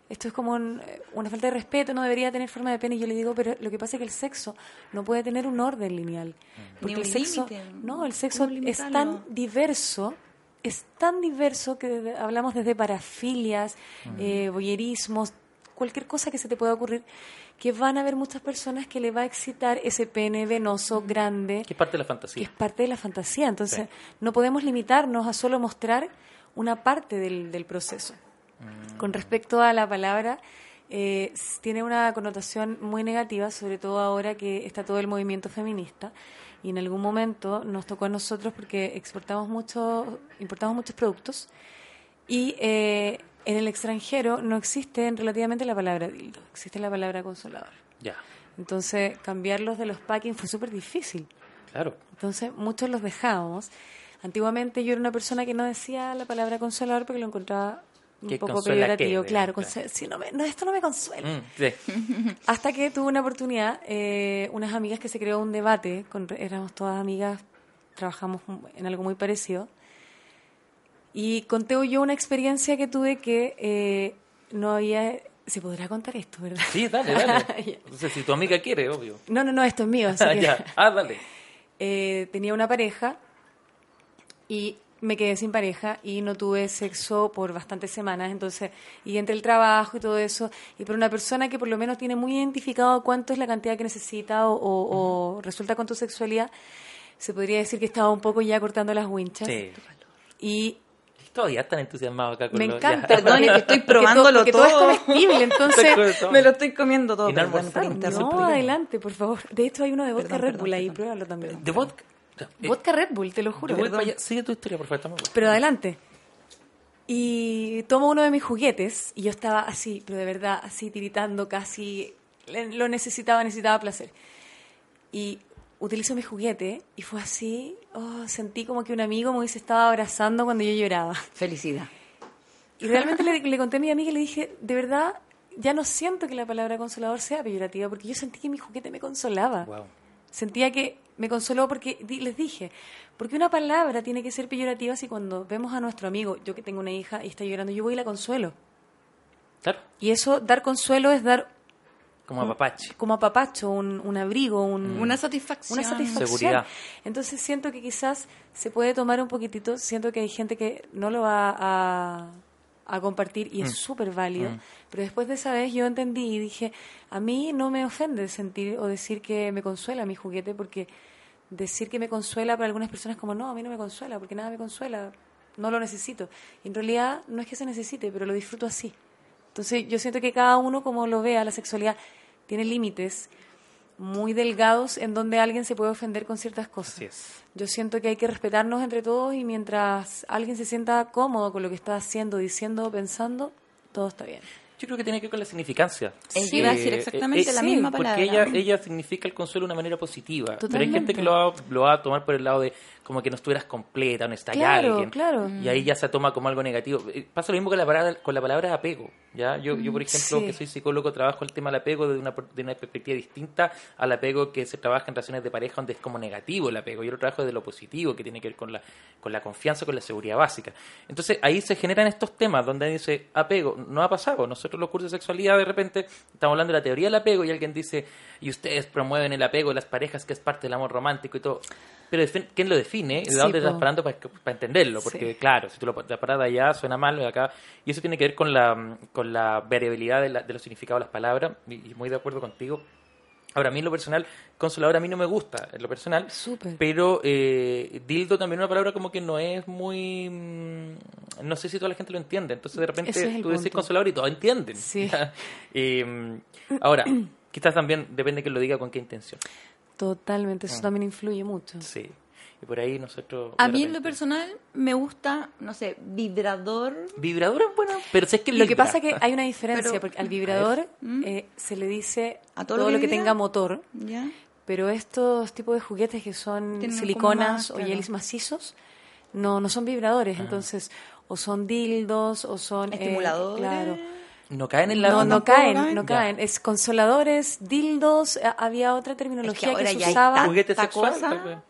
Speaker 3: esto es como un- una falta de respeto, no debería tener forma de pene. Y yo le digo, pero lo que pasa es que el sexo no puede tener un orden lineal. Porque
Speaker 4: Ni
Speaker 3: el
Speaker 4: un
Speaker 3: sexo,
Speaker 4: límite.
Speaker 3: no, el sexo
Speaker 4: ¿Cómo
Speaker 3: es tan diverso, es tan diverso que desde- hablamos desde parafilias, eh, voyerismos, cualquier cosa que se te pueda ocurrir, que van a haber muchas personas que le va a excitar ese pene venoso grande,
Speaker 2: Que es parte de la
Speaker 3: que
Speaker 2: fantasía.
Speaker 3: es parte de la fantasía. Entonces,
Speaker 2: Sí.
Speaker 3: no podemos limitarnos a solo mostrar una parte del, del proceso.
Speaker 2: Mm.
Speaker 3: Con respecto a la palabra, eh, tiene una connotación muy negativa, sobre todo ahora que está todo el movimiento feminista. Y en algún momento nos tocó a nosotros porque exportamos mucho, importamos muchos productos y eh, en el extranjero no existe relativamente la palabra dildo, existe la palabra consolador.
Speaker 2: Ya,
Speaker 3: Entonces, cambiarlos de los packing fue súper difícil.
Speaker 2: claro.
Speaker 3: Entonces, muchos los dejábamos. Antiguamente yo era una persona que no decía la palabra consolador porque lo encontraba un
Speaker 2: ¿Qué
Speaker 3: poco peyorativo. Claro,
Speaker 2: Claro.
Speaker 3: conse- sí, no, me- no, esto no me consuela.
Speaker 2: Mm, sí. *laughs*
Speaker 3: Hasta que tuve una oportunidad, eh, unas amigas que se creó un debate, con, éramos todas amigas, trabajamos en algo muy parecido, y conté yo una experiencia que tuve que eh, no había... Se podrá contar esto, ¿verdad?
Speaker 2: Sí, dale, dale. *laughs* Entonces, si tu amiga quiere, obvio.
Speaker 3: No, no, no, esto es mío, así *laughs*
Speaker 2: Ah,
Speaker 3: que...
Speaker 2: Ah, dale.
Speaker 3: eh, tenía una pareja y me quedé sin pareja y no tuve sexo por bastantes semanas, entonces, y entre el trabajo y todo eso, y por una persona que por lo menos tiene muy identificado cuánto es la cantidad que necesita o, o- o resulta con tu sexualidad, se podría decir que estaba un poco ya cortando las winchas.
Speaker 2: Sí.
Speaker 3: Y
Speaker 2: Todavía están entusiasmados acá con
Speaker 3: me encanta. *laughs*
Speaker 2: ya.
Speaker 4: Perdone que estoy
Speaker 3: porque
Speaker 4: probándolo
Speaker 3: porque todo es
Speaker 4: todo.
Speaker 3: comestible, entonces...
Speaker 4: Me lo estoy comiendo todo.
Speaker 2: No
Speaker 4: perdón
Speaker 3: adelante, por favor. De hecho, hay uno de vodka
Speaker 4: Perdón,
Speaker 3: Red
Speaker 4: perdón,
Speaker 3: Bull ahí,
Speaker 4: perdón.
Speaker 3: pruébalo también.
Speaker 2: De vodka. Eh,
Speaker 3: Vodka Red Bull, te lo juro.
Speaker 2: allá. Sigue tu historia, por favor. está muy buena.
Speaker 3: Pero adelante. Y tomo uno de mis juguetes y yo estaba así, pero de verdad, así tiritando casi. Lo necesitaba, necesitaba placer. Y utilizo mi juguete y fue así. Oh, sentí como que un amigo me hubiese estado abrazando cuando yo lloraba.
Speaker 4: Felicidad.
Speaker 3: Y realmente le, le conté a mi amiga y le dije, de verdad, ya no siento que la palabra consolador sea peyorativa porque yo sentí que mi juguete me consolaba.
Speaker 2: Wow.
Speaker 3: Sentía que me consoló porque di- les dije, porque una palabra tiene que ser peyorativa si cuando vemos a nuestro amigo, yo que tengo una hija y está llorando, yo voy y la consuelo.
Speaker 2: Claro.
Speaker 3: Y eso, dar consuelo es dar
Speaker 2: Como apapache.
Speaker 3: como apapacho, un, un abrigo, un,
Speaker 4: Una satisfacción.
Speaker 3: una satisfacción.
Speaker 2: Seguridad.
Speaker 3: Entonces siento que quizás se puede tomar un poquitito, siento que hay gente que no lo va a, a compartir y es súper válido, pero después de esa vez yo entendí y dije, a mí no me ofende sentir o decir que me consuela mi juguete porque decir que me consuela para algunas personas como no, a mí no me consuela porque nada me consuela, no lo necesito. Y en realidad no es que se necesite, pero lo disfruto así. Entonces yo siento que cada uno como lo vea, la sexualidad tiene límites muy delgados en donde alguien se puede ofender con ciertas cosas.
Speaker 2: Así es.
Speaker 3: Yo siento que hay que respetarnos entre todos y mientras alguien se sienta cómodo con lo que está haciendo, diciendo o pensando, todo está bien.
Speaker 2: Yo creo que tiene que ver con la significancia.
Speaker 4: Eh, yo iba a decir exactamente la misma palabra.
Speaker 2: Porque ella, ella significa el consuelo de una manera positiva. Pero hay gente que lo va, lo va a tomar por el lado de como que no estuvieras completa, no está
Speaker 3: Claro,
Speaker 2: alguien.
Speaker 3: claro.
Speaker 2: Y ahí ya se toma como algo negativo. Eh, Pasa lo mismo con la palabra, con la palabra apego. ¿ya? Yo, yo, por ejemplo,
Speaker 3: sí.
Speaker 2: que soy psicólogo, trabajo el tema del apego desde una, de una perspectiva distinta al apego que se trabaja en relaciones de pareja, donde es como negativo el apego. Yo lo trabajo desde lo positivo, que tiene que ver con la, con la confianza, con la seguridad básica. Entonces ahí se generan estos temas donde dice apego. No ha pasado. Nosotros los cursos de sexualidad de repente estamos hablando de la teoría del apego y alguien dice, y ustedes promueven el apego de las parejas que es parte del amor romántico y todo. Pero ¿quién lo define? ¿De estás
Speaker 3: po.
Speaker 2: parando para, para entenderlo? Porque,
Speaker 3: Sí.
Speaker 2: claro, si tú lo la parada allá suena mal, acá. Y eso tiene que ver con la, con la variabilidad de, la- de los significados de las palabras. Y, y muy de acuerdo contigo. Ahora, a mí en lo personal, consolador a mí no me gusta, en lo personal.
Speaker 3: Súper.
Speaker 2: Pero eh, dildo también es una palabra como que no es muy... mm, No sé si toda la gente lo entiende. Entonces, de repente,
Speaker 3: es el
Speaker 2: tú decís
Speaker 3: punto.
Speaker 2: consolador y todos entienden.
Speaker 3: Sí. *laughs*
Speaker 2: Eh, ahora, quizás también depende que lo diga con qué intención.
Speaker 3: Totalmente, eso también influye mucho.
Speaker 2: Sí. Y por ahí nosotros...
Speaker 4: A mí en lo personal me gusta, no sé, vibrador.
Speaker 2: Vibrador es bueno, pero si es que
Speaker 3: Lo que pasa que hay una diferencia,
Speaker 4: Pero-
Speaker 3: porque al vibrador eh, se le dice
Speaker 4: ¿A todo
Speaker 3: todo,
Speaker 4: lo
Speaker 3: lo
Speaker 4: que
Speaker 3: que tenga motor,
Speaker 4: ¿Ya?
Speaker 3: pero estos tipos de juguetes que son
Speaker 4: Tienen
Speaker 3: siliconas
Speaker 4: más,
Speaker 3: o
Speaker 4: claro.
Speaker 3: macizos, no, no son vibradores,
Speaker 2: Ah.
Speaker 3: entonces o son dildos o son... eh,
Speaker 4: Estimuladores.
Speaker 3: claro.
Speaker 2: No caen en la...
Speaker 3: No, no caen,
Speaker 4: caen.
Speaker 3: no
Speaker 2: Ya.
Speaker 3: caen. Es consoladores, dildos, a- había otra terminología
Speaker 4: ahora
Speaker 3: que se
Speaker 4: ya hay
Speaker 3: usaba.
Speaker 4: tanta
Speaker 2: Juguete sexual,
Speaker 4: cosa.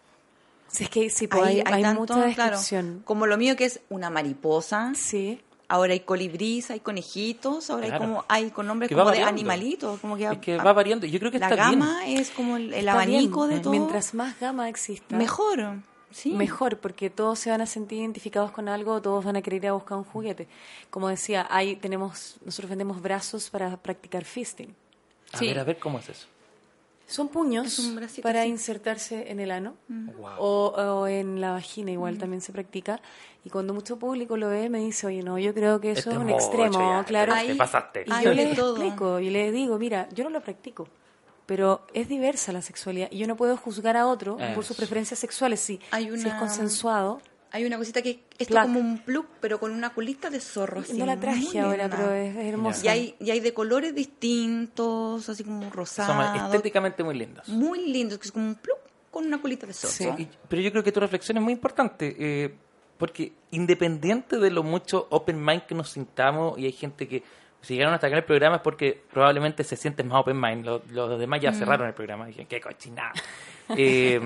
Speaker 3: Sí, es que sí, pues, hay, hay
Speaker 4: tanto,
Speaker 3: mucha
Speaker 4: claro,
Speaker 3: descripción.
Speaker 4: como lo mío que es una mariposa.
Speaker 3: Sí.
Speaker 4: Ahora hay colibrís, hay conejitos, ahora
Speaker 2: Claro.
Speaker 4: hay como hay con nombres como de animalitos, como que,
Speaker 2: Es que va variando. Yo creo que
Speaker 4: la
Speaker 2: está bien.
Speaker 4: gama es como el, el abanico
Speaker 3: bien.
Speaker 4: de todo.
Speaker 3: Mientras más gama exista,
Speaker 4: mejor. Sí.
Speaker 3: mejor, porque todos se van a sentir identificados con algo, todos van a querer ir a buscar un juguete. Como decía, ahí tenemos, nosotros vendemos brazos para practicar fisting.
Speaker 2: A
Speaker 4: Sí.
Speaker 2: ver, a ver cómo es eso.
Speaker 3: Son puños para
Speaker 4: así.
Speaker 3: insertarse en el ano
Speaker 2: Wow.
Speaker 3: o, o en la vagina, igual también se practica. Y cuando mucho público lo ve, me dice, oye, no, yo creo que eso
Speaker 2: Este
Speaker 3: es un extremo,
Speaker 2: ya,
Speaker 3: claro.
Speaker 2: te
Speaker 4: Ahí-
Speaker 2: pasaste.
Speaker 3: Y
Speaker 4: Hay
Speaker 3: yo les
Speaker 4: todo.
Speaker 3: explico, y les digo, mira, yo no lo practico, pero es diversa la sexualidad y yo no puedo juzgar a otro por sus preferencias sexuales. Si,
Speaker 4: Hay
Speaker 3: si es consensuado,
Speaker 4: Hay una cosita que esto
Speaker 3: Plac.
Speaker 4: como un plug, pero con una colita de zorro. Así,
Speaker 3: no la traje ahora, pero es, es hermosa.
Speaker 4: Y hay, y hay de colores distintos, así como
Speaker 2: Son
Speaker 4: rosado.
Speaker 2: estéticamente muy lindos.
Speaker 4: Muy lindos, que es como un plug con una colita de zorro.
Speaker 3: Sí.
Speaker 2: Y- pero yo creo que tu reflexión es muy importante, eh, porque independiente de lo mucho open mind que nos sintamos, y hay gente que si llegaron hasta acá en el programa es porque probablemente se sienten más open mind, Lo- los, demás ya cerraron el programa, dije, qué cochinada. *laughs* Eh,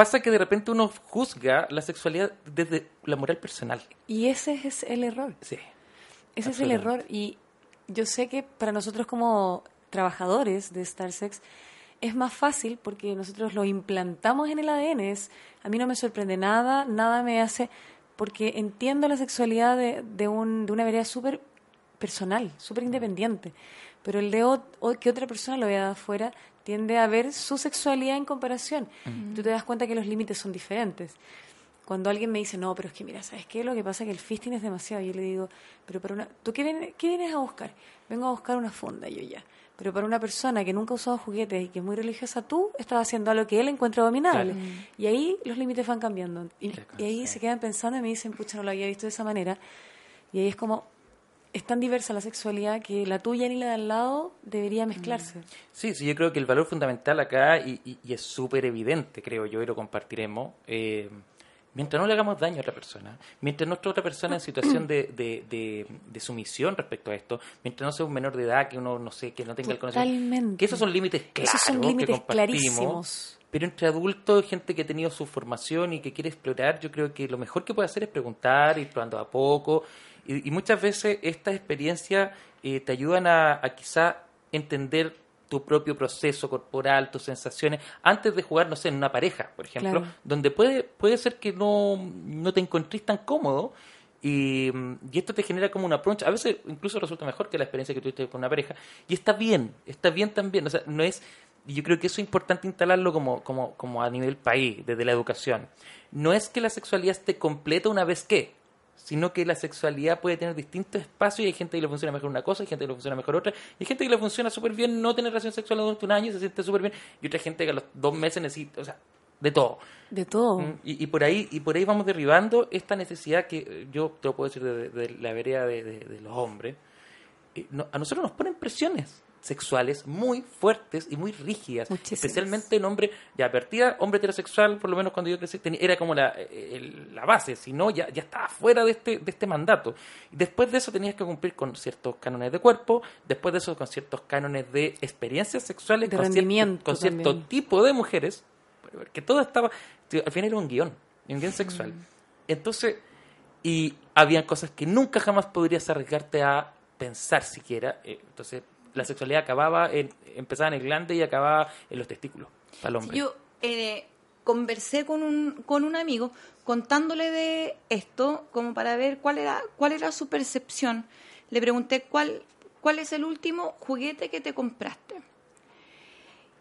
Speaker 2: pasa que de repente uno juzga la sexualidad desde la moral personal.
Speaker 3: Y ese es el error.
Speaker 2: Sí.
Speaker 3: Ese es el error y yo sé que para nosotros como trabajadores de Star Sex es más fácil porque nosotros lo implantamos en el ADN. Es, a mí no me sorprende nada, nada me hace, porque entiendo la sexualidad de, de, un, de una vereda súper personal, súper independiente. Pero el de o que otra persona lo vea de afuera tiende a ver su sexualidad en comparación. Tú te das cuenta que los límites son diferentes. Cuando alguien me dice, no, pero es que mira, ¿sabes qué? Lo que pasa es que el fisting es demasiado. Yo le digo, pero para una... ¿Tú qué vienes, qué vienes a buscar? Vengo a buscar una funda, yo ya. Pero para una persona que nunca ha usado juguetes y que es muy religiosa, tú estás haciendo algo que él encuentra abominable.
Speaker 2: Claro.
Speaker 3: Y ahí los límites van cambiando. Y, y ahí se quedan pensando y me dicen, pucha, no lo había visto de esa manera. Y ahí es como, es tan diversa la sexualidad que la tuya ni la de al lado debería mezclarse.
Speaker 2: Sí, sí, yo creo que el valor fundamental acá, y, y- y es súper evidente, creo yo, y lo compartiremos, eh, mientras no le hagamos daño a otra persona, mientras no esté otra persona en situación de, de, de- de sumisión respecto a esto, mientras no sea un menor de edad, que uno no sé, que no tenga el conocimiento,
Speaker 3: Totalmente.
Speaker 2: que esos son límites claros
Speaker 3: Esos son
Speaker 2: que compartimos,
Speaker 3: clarísimos.
Speaker 2: pero entre adultos, gente que ha tenido su formación y que quiere explorar, yo creo que lo mejor que puede hacer es preguntar, ir probando a poco. Y, y muchas veces estas experiencias eh, te ayudan a, a quizá entender tu propio proceso corporal, tus sensaciones, antes de jugar, no sé, en una pareja, por ejemplo,
Speaker 3: Claro.
Speaker 2: donde puede, puede ser que no, no te encontrís tan cómodo y, y esto te genera como una approach. A veces incluso resulta mejor que la experiencia que tuviste con una pareja. Y está bien, está bien también. O sea, no es. Yo creo que eso es importante instalarlo como, como, como a nivel país, desde la educación. No es que la sexualidad esté completa una vez que, sino que la sexualidad puede tener distintos espacios y hay gente que le funciona mejor una cosa, hay gente que le funciona mejor otra, y hay gente que le funciona súper bien no tener relación sexual durante un año y se siente súper bien, y otra gente que a los dos meses necesita, o sea, de todo.
Speaker 3: De todo.
Speaker 2: Mm, Y, y por ahí y por ahí vamos derribando esta necesidad que eh, yo te lo puedo decir de, de la vereda de, de- de los hombres. Eh, no- a nosotros nos ponen presiones sexuales muy fuertes y muy rígidas,
Speaker 3: Muchísimas.
Speaker 2: especialmente en hombre ya partida, hombre heterosexual, por lo menos cuando yo crecí, tenía- era como la, eh, el- la base, si no ya, ya estaba fuera de este, de este mandato. Después de eso tenías que cumplir con ciertos cánones de cuerpo, después de eso con ciertos cánones de experiencias sexuales,
Speaker 3: De
Speaker 2: con, cierto- con cierto tipo de mujeres, que todo estaba, al final era un guion, un guion sexual. Entonces, y habían cosas que nunca jamás podrías arriesgarte a pensar siquiera. eh, Entonces, la sexualidad acababa, en, empezaba en el glande y acababa en los testículos, hombre.
Speaker 4: Yo eh, conversé con un, con un amigo contándole de esto como para ver cuál era, cuál era su percepción. Le pregunté cuál, cuál es el último juguete que te compraste.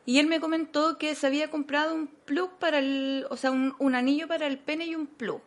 Speaker 4: Y él me comentó que se había comprado un plug para el, o sea, un, un anillo para el pene y un plug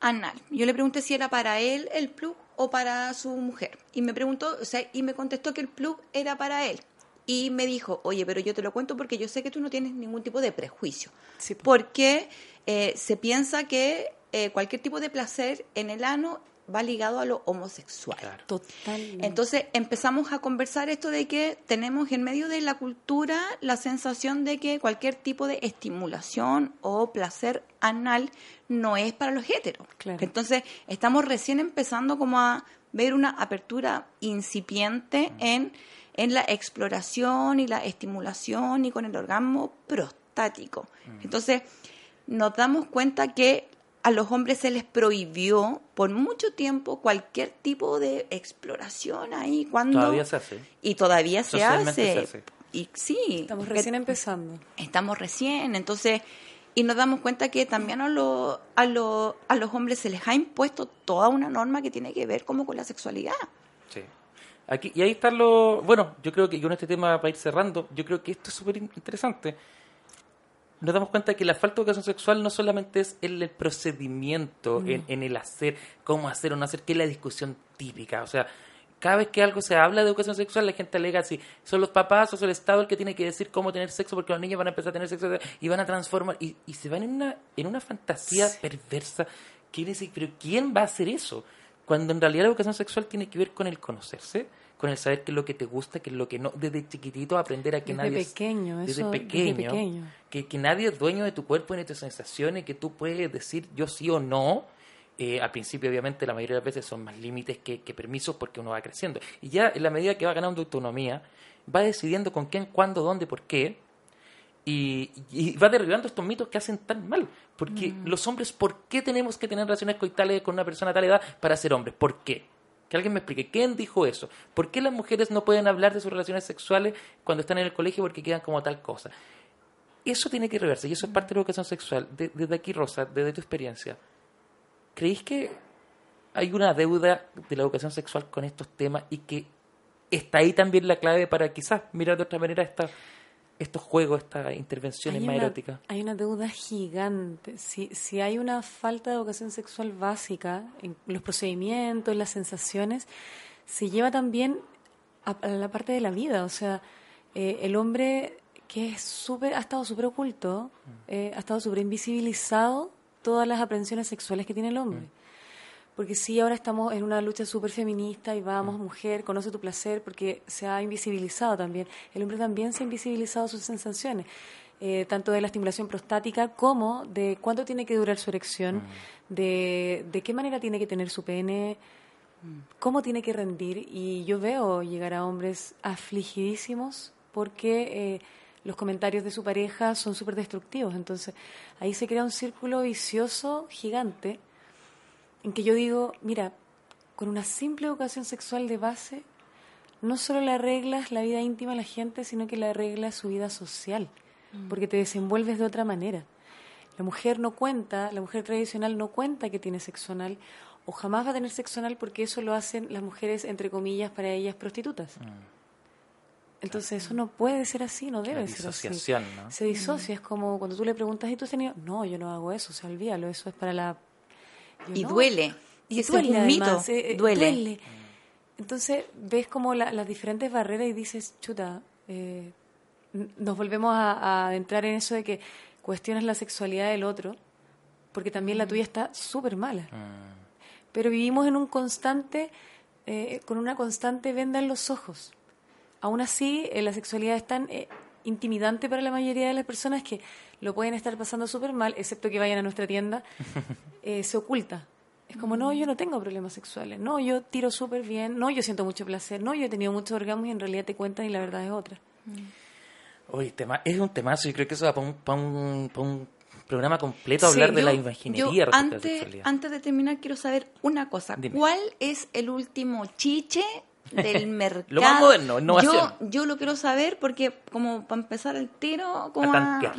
Speaker 4: anal. Yo le pregunté si era para él el plug o para su mujer. Y me preguntó, o sea, y me contestó que el plug era para él. Y me dijo, oye, pero yo te lo cuento porque yo sé que tú no tienes ningún tipo de prejuicio.
Speaker 3: Sí.
Speaker 4: Porque eh, se piensa que eh, cualquier tipo de placer en el ano va ligado a lo homosexual.
Speaker 2: Claro.
Speaker 3: Totalmente.
Speaker 4: Entonces empezamos a conversar esto de que tenemos en medio de la cultura la sensación de que cualquier tipo de estimulación o placer anal no es para los heteros.
Speaker 3: Claro.
Speaker 4: Entonces estamos recién empezando como a ver una apertura incipiente en, en la exploración y la estimulación y con el orgasmo prostático. Entonces nos damos cuenta que a los hombres se les prohibió por mucho tiempo cualquier tipo de exploración ahí cuando
Speaker 2: Todavía se hace.
Speaker 4: y todavía se hace.
Speaker 2: se hace.
Speaker 4: y sí
Speaker 3: Estamos
Speaker 4: que-
Speaker 3: recién empezando.
Speaker 4: estamos recién entonces y nos damos cuenta que también a, lo- a, lo- a los hombres se les ha impuesto toda una norma que tiene que ver como con la sexualidad.
Speaker 2: Sí. Aquí, y ahí está lo... Bueno, yo creo que con este tema, para ir cerrando, yo creo que esto es súper in- interesante. Nos damos cuenta que la falta de educación sexual no solamente es el procedimiento, en, en el hacer, cómo hacer o no hacer, que es la discusión típica. O sea, cada vez que algo se habla de educación sexual, la gente alega si son los papás o es el Estado el que tiene que decir cómo tener sexo porque los niños van a empezar a tener sexo y van a transformar y, y se van en una, en una fantasía perversa uno dice, pero ¿quién va a hacer eso? Cuando en realidad la educación sexual tiene que ver con el conocerse, con el saber qué es lo que te gusta, qué es lo que no, desde chiquitito aprender a que
Speaker 3: Desde
Speaker 2: nadie es-
Speaker 3: pequeño,
Speaker 2: desde
Speaker 3: eso, desde
Speaker 2: pequeño,
Speaker 3: pequeño.
Speaker 2: Que, que nadie es dueño de tu cuerpo ni de tus sensaciones, que tú puedes decir yo sí o no. Eh, al principio, obviamente, la mayoría de las veces son más límites que, que permisos porque uno va creciendo. Y ya en la medida que va ganando autonomía, va decidiendo con quién, cuándo, dónde, por qué. Y, y va derribando estos mitos que hacen tan mal. Porque los hombres, ¿por qué tenemos que tener relaciones coitales con una persona a tal edad para ser hombres? ¿Por qué? Que alguien me explique. ¿Quién dijo eso? ¿Por qué las mujeres no pueden hablar de sus relaciones sexuales cuando están en el colegio porque quedan como tal cosa? Eso tiene que reverse y eso es parte de la educación sexual. De- desde aquí, Rosa, desde tu experiencia, ¿creéis que hay una deuda de la educación sexual con estos temas y que está ahí también la clave para quizás mirar de otra manera esta, estos juegos, estas intervenciones
Speaker 3: Hay
Speaker 2: más
Speaker 3: una,
Speaker 2: eróticas?
Speaker 3: hay una deuda gigante. Si, si hay una falta de educación sexual básica en los procedimientos, en las sensaciones, se lleva también a, a la parte de la vida. O sea, eh, el hombre que es súper, ha estado súper oculto, eh, ha estado súper invisibilizado todas las aprensiones sexuales que tiene el hombre. Porque sí, ahora estamos en una lucha súper feminista y vamos, mujer, conoce tu placer, porque se ha invisibilizado también. El hombre también se ha invisibilizado sus sensaciones, eh, tanto de la estimulación prostática como de cuánto tiene que durar su erección, de, de qué manera tiene que tener su pene, cómo tiene que rendir. Y yo veo llegar a hombres afligidísimos porque eh, los comentarios de su pareja son súper destructivos. Entonces ahí se crea un círculo vicioso gigante en que yo digo, mira, con una simple educación sexual de base, no solo le arreglas la vida íntima a la gente, sino que le arreglas su vida social, porque te desenvuelves de otra manera. La mujer no cuenta, la mujer tradicional no cuenta que tiene sexo anal, o jamás va a tener sexo anal porque eso lo hacen las mujeres, entre comillas, para ellas prostitutas. Entonces eso no puede ser así, no debe
Speaker 2: La
Speaker 3: ser así. Se disocia, es como cuando tú le preguntas, ¿y tú has tenido? No, yo no hago eso, o sea, olvídalo, eso es para la...
Speaker 4: Y
Speaker 3: no.
Speaker 4: duele.
Speaker 3: Y duele
Speaker 4: es un mito.
Speaker 3: eh, eh,
Speaker 4: duele.
Speaker 3: Entonces ves como la- las diferentes barreras y dices, chuta, eh, nos volvemos a, a adentrar en eso de que cuestionas la sexualidad del otro, porque también la tuya está súper mala. Pero vivimos en un constante, eh, con una constante venda en los ojos. Aún así, eh, la sexualidad es tan intimidante para la mayoría de las personas que lo pueden estar pasando súper mal, excepto que vayan a nuestra tienda, *laughs* eh, se oculta. Es como, no, yo no tengo problemas sexuales, no, yo tiro súper bien, no, yo siento mucho placer, no, yo he tenido muchos orgasmos y en realidad te cuentan y la verdad es otra.
Speaker 2: Oye, tema, es un temazo, yo creo que eso va para un, para un, para un programa completo hablar
Speaker 4: Sí,
Speaker 2: de la imaginería
Speaker 4: yo
Speaker 2: la
Speaker 4: antes, antes de terminar, quiero saber una cosa.
Speaker 2: Dime.
Speaker 4: ¿Cuál es el último chiche del *laughs* mercado?
Speaker 2: Lo más moderno, innovación.
Speaker 4: Yo, yo lo quiero saber porque, como para empezar el tiro, como
Speaker 2: A tantear.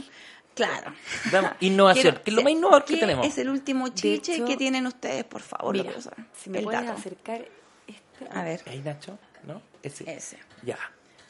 Speaker 4: Claro.
Speaker 2: Damos innovación,
Speaker 4: Quiero-
Speaker 2: que es lo más innovador que
Speaker 4: ¿qué
Speaker 2: tenemos.
Speaker 4: Es el último chiche
Speaker 3: hecho,
Speaker 4: que tienen ustedes, por favor.
Speaker 3: Mira, si me
Speaker 4: el
Speaker 3: puedes
Speaker 4: dato.
Speaker 3: acercar este...
Speaker 4: A ver,
Speaker 2: Ahí, Nacho, ¿no? Ese.
Speaker 4: ese.
Speaker 2: Ya.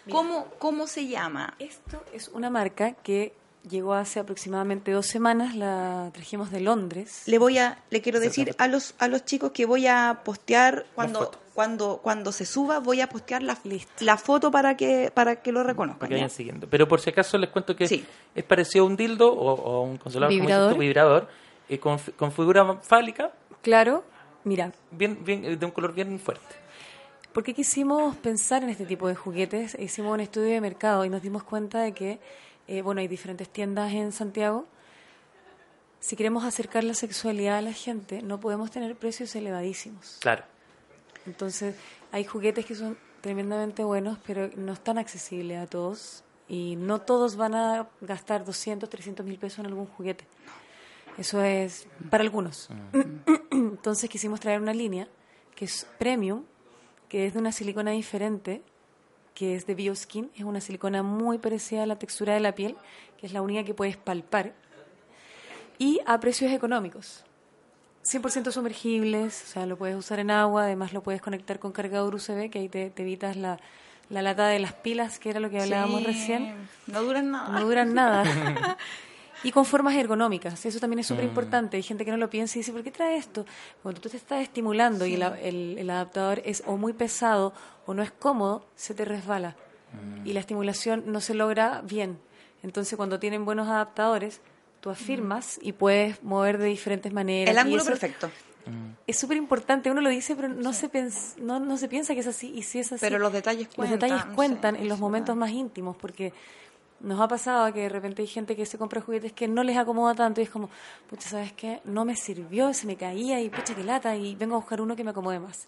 Speaker 4: ¿Cómo, ¿Cómo se llama?
Speaker 3: Esto es una marca que llegó hace aproximadamente dos semanas, la trajimos de Londres.
Speaker 4: Le voy a, le quiero decir a los a los chicos que voy a postear cuando
Speaker 2: foto.
Speaker 4: Cuando cuando se suba voy a postear la,
Speaker 3: Listo.
Speaker 4: la foto para que para que lo reconozcan.
Speaker 2: Para que
Speaker 4: ¿ya?
Speaker 2: vayan siguiendo. Pero por si acaso les cuento que
Speaker 4: Sí.
Speaker 2: es parecido a un dildo o, o a un consolador como
Speaker 3: Vibrador.
Speaker 2: dices tú, vibrador eh, con, fi- con figura fálica,
Speaker 3: Claro, mira,
Speaker 2: bien, bien, eh, de un color bien fuerte.
Speaker 3: ¿por qué quisimos pensar en este tipo de juguetes? Hicimos un estudio de mercado y nos dimos cuenta de que, eh, bueno, hay diferentes tiendas en Santiago. Si queremos acercar la sexualidad a la gente, no podemos tener precios elevadísimos.
Speaker 2: Claro.
Speaker 3: Entonces, hay juguetes que son tremendamente buenos, pero no están accesibles a todos. Y no todos van a gastar 200, 300 mil pesos en algún juguete. Eso es para algunos. *clears throat* Entonces, quisimos traer una línea que es premium, que es de una silicona diferente, que es de Bioskin. Es una silicona muy parecida a la textura de la piel, que es la única que puedes palpar. y a precios económicos. 100% sumergibles, o sea, lo puedes usar en agua, además lo puedes conectar con cargador USB, que ahí te, te evitas la, la lata de las pilas, que era lo que hablábamos
Speaker 4: Sí,
Speaker 3: recién.
Speaker 4: No duran nada.
Speaker 3: No duran nada. *laughs* *laughs* y con formas ergonómicas, eso también es súper importante. Hay gente que no lo piensa y dice, ¿por qué trae esto? Cuando tú te estás estimulando y el, el- el adaptador es o muy pesado o no es cómodo, se te resbala. Y la estimulación no se logra bien. Entonces, cuando tienen buenos adaptadores, tú afirmas y puedes mover de diferentes maneras.
Speaker 4: El ángulo perfecto.
Speaker 3: Es súper importante, uno lo dice, pero no se, no, no se piensa que es así. Y si es así,
Speaker 4: Pero los detalles
Speaker 3: los
Speaker 4: cuentan,
Speaker 3: detalles
Speaker 4: sí,
Speaker 3: cuentan en los momentos más íntimos, porque nos ha pasado que de repente hay gente que se compra juguetes que no les acomoda tanto y es como, pucha, ¿sabes qué? No me sirvió, se me caía y pucha, que lata y vengo a buscar uno que me acomode más.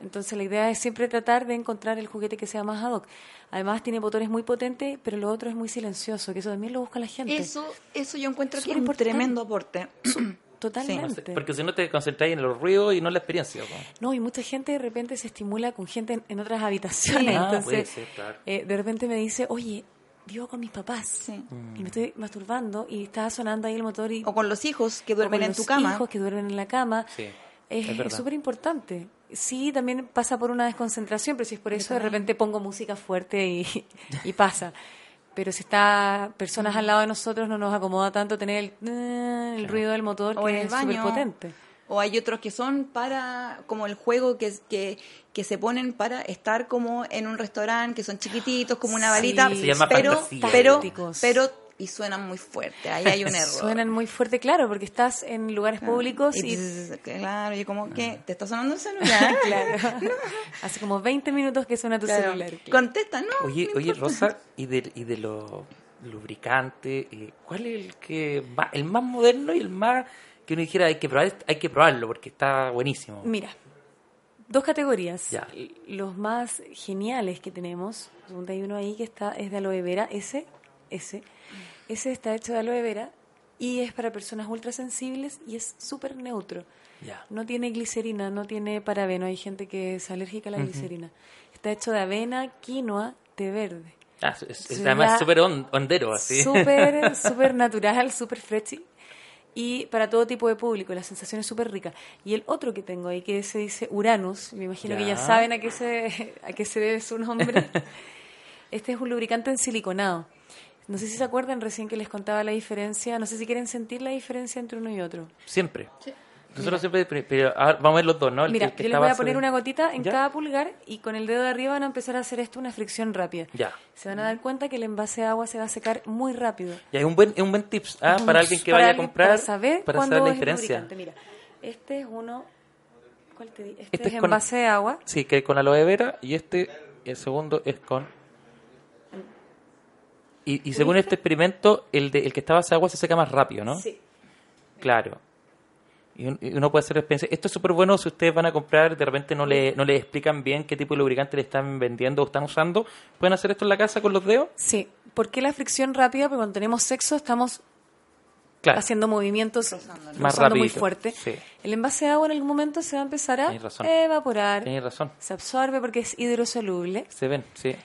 Speaker 3: Entonces la idea es siempre tratar de encontrar el juguete que sea más ad hoc. Además tiene botones muy potentes, pero lo otro es muy silencioso, que eso también lo busca la gente.
Speaker 4: Eso, eso yo encuentro que
Speaker 3: Súper
Speaker 4: es un
Speaker 3: importante.
Speaker 4: tremendo aporte. *coughs*
Speaker 3: Totalmente.
Speaker 2: Porque si no te concentráis en los ruidos y no en la experiencia.
Speaker 3: No, y mucha gente de repente se estimula con gente en, en otras habitaciones.
Speaker 2: Ah,
Speaker 3: Entonces,
Speaker 2: puede ser, claro.
Speaker 3: eh, de repente me dice, oye, vivo con mis papás
Speaker 4: Sí.
Speaker 3: y me estoy masturbando y está sonando ahí el motor y
Speaker 4: O con los hijos que
Speaker 3: o con
Speaker 4: duermen en
Speaker 3: los
Speaker 4: tu cama.
Speaker 3: hijos que duermen en la cama.
Speaker 2: Sí,
Speaker 3: es súper importante. Sí, también pasa por una desconcentración, pero si es por eso, de repente pongo música fuerte y, *laughs* y pasa. Pero si está personas al lado de nosotros, no nos acomoda tanto tener el, eh, el ruido del motor,
Speaker 4: o en
Speaker 3: que
Speaker 4: el
Speaker 3: es súper potente.
Speaker 4: O hay otros que son para, como el juego que, que, que se ponen para estar como en un restaurante, que son chiquititos, como una
Speaker 3: Sí. Se
Speaker 2: llama
Speaker 4: pero, pero, pero, y suenan muy fuerte, ahí *laughs* hay un error.
Speaker 3: Suenan muy fuerte, claro, porque estás en lugares públicos
Speaker 4: Y claro, y como que te está sonando el celular. *laughs*
Speaker 3: claro, *laughs* hace como 20 minutos que suena tu
Speaker 4: Claro.
Speaker 3: celular.
Speaker 4: Contesta, ¿no?
Speaker 2: Oye, oye Rosa, y de, y de los lubricantes, eh, ¿cuál es el que va- el más moderno y el más que uno dijera hay que probar, hay que probarlo porque está buenísimo?
Speaker 3: Mira, dos categorías.
Speaker 2: Ya.
Speaker 3: Los más geniales que tenemos, hay uno ahí que está es de aloe vera, ese, ese, ese está hecho de aloe vera y es para personas ultrasensibles y es súper neutro. No tiene glicerina, no tiene parabeno. Hay gente que es alérgica a la glicerina. Está hecho de avena, quinoa, té verde.
Speaker 2: Ah, es, además súper hon- hondero, así.
Speaker 3: Súper, *laughs* súper natural, súper freshy. Y para todo tipo de público, la sensación es súper rica. Y el otro que tengo ahí, que se dice Uranus, me imagino que ya
Speaker 2: Ya.
Speaker 3: saben a qué, se, a qué se debe su nombre. *laughs* este es un lubricante en siliconado. No sé si se acuerdan recién que les contaba la diferencia, no sé si quieren sentir la diferencia entre uno y otro.
Speaker 2: Siempre. Nosotros siempre, pero- ahora vamos a ver los dos, ¿no? El
Speaker 3: Mira,
Speaker 2: que- que
Speaker 3: yo les voy a poner
Speaker 2: de-
Speaker 3: una gotita en
Speaker 2: ¿Ya?
Speaker 3: cada pulgar y con el dedo de arriba van a empezar a hacer esto una fricción rápida.
Speaker 2: Ya.
Speaker 3: Se van a dar cuenta que el envase de agua se va a secar muy rápido.
Speaker 2: Y es un buen, es un buen tips ¿ah?
Speaker 3: Es
Speaker 2: para alguien que
Speaker 3: para
Speaker 2: vaya a comprar,
Speaker 3: para saber
Speaker 2: para
Speaker 3: cuándo
Speaker 2: saber la
Speaker 3: es
Speaker 2: diferencia.
Speaker 3: Mira, este es uno. ¿Cuál te di? Este,
Speaker 2: Este
Speaker 3: es
Speaker 2: es con-
Speaker 3: envase de agua.
Speaker 2: Sí, que con aloe vera y este, el segundo es con... Y, y según este experimento, el, de, el que está base de agua se seca más rápido, ¿no?
Speaker 3: Sí.
Speaker 2: Claro. Y un- y uno puede hacer experiencia. Esto es súper bueno si ustedes van a comprar, de repente no le, no le explican bien qué tipo de lubricante le están vendiendo o están usando. ¿Pueden hacer esto en la casa con los dedos?
Speaker 3: Sí. ¿Por qué la fricción rápida? Porque cuando tenemos sexo estamos
Speaker 2: Claro.
Speaker 3: haciendo movimientos
Speaker 2: Más
Speaker 3: rozando muy fuerte.
Speaker 2: Sí.
Speaker 3: El envase de agua en algún momento se va a empezar a evaporar.
Speaker 2: Tienes razón.
Speaker 3: Se absorbe porque es hidrosoluble.
Speaker 2: Se ven, sí.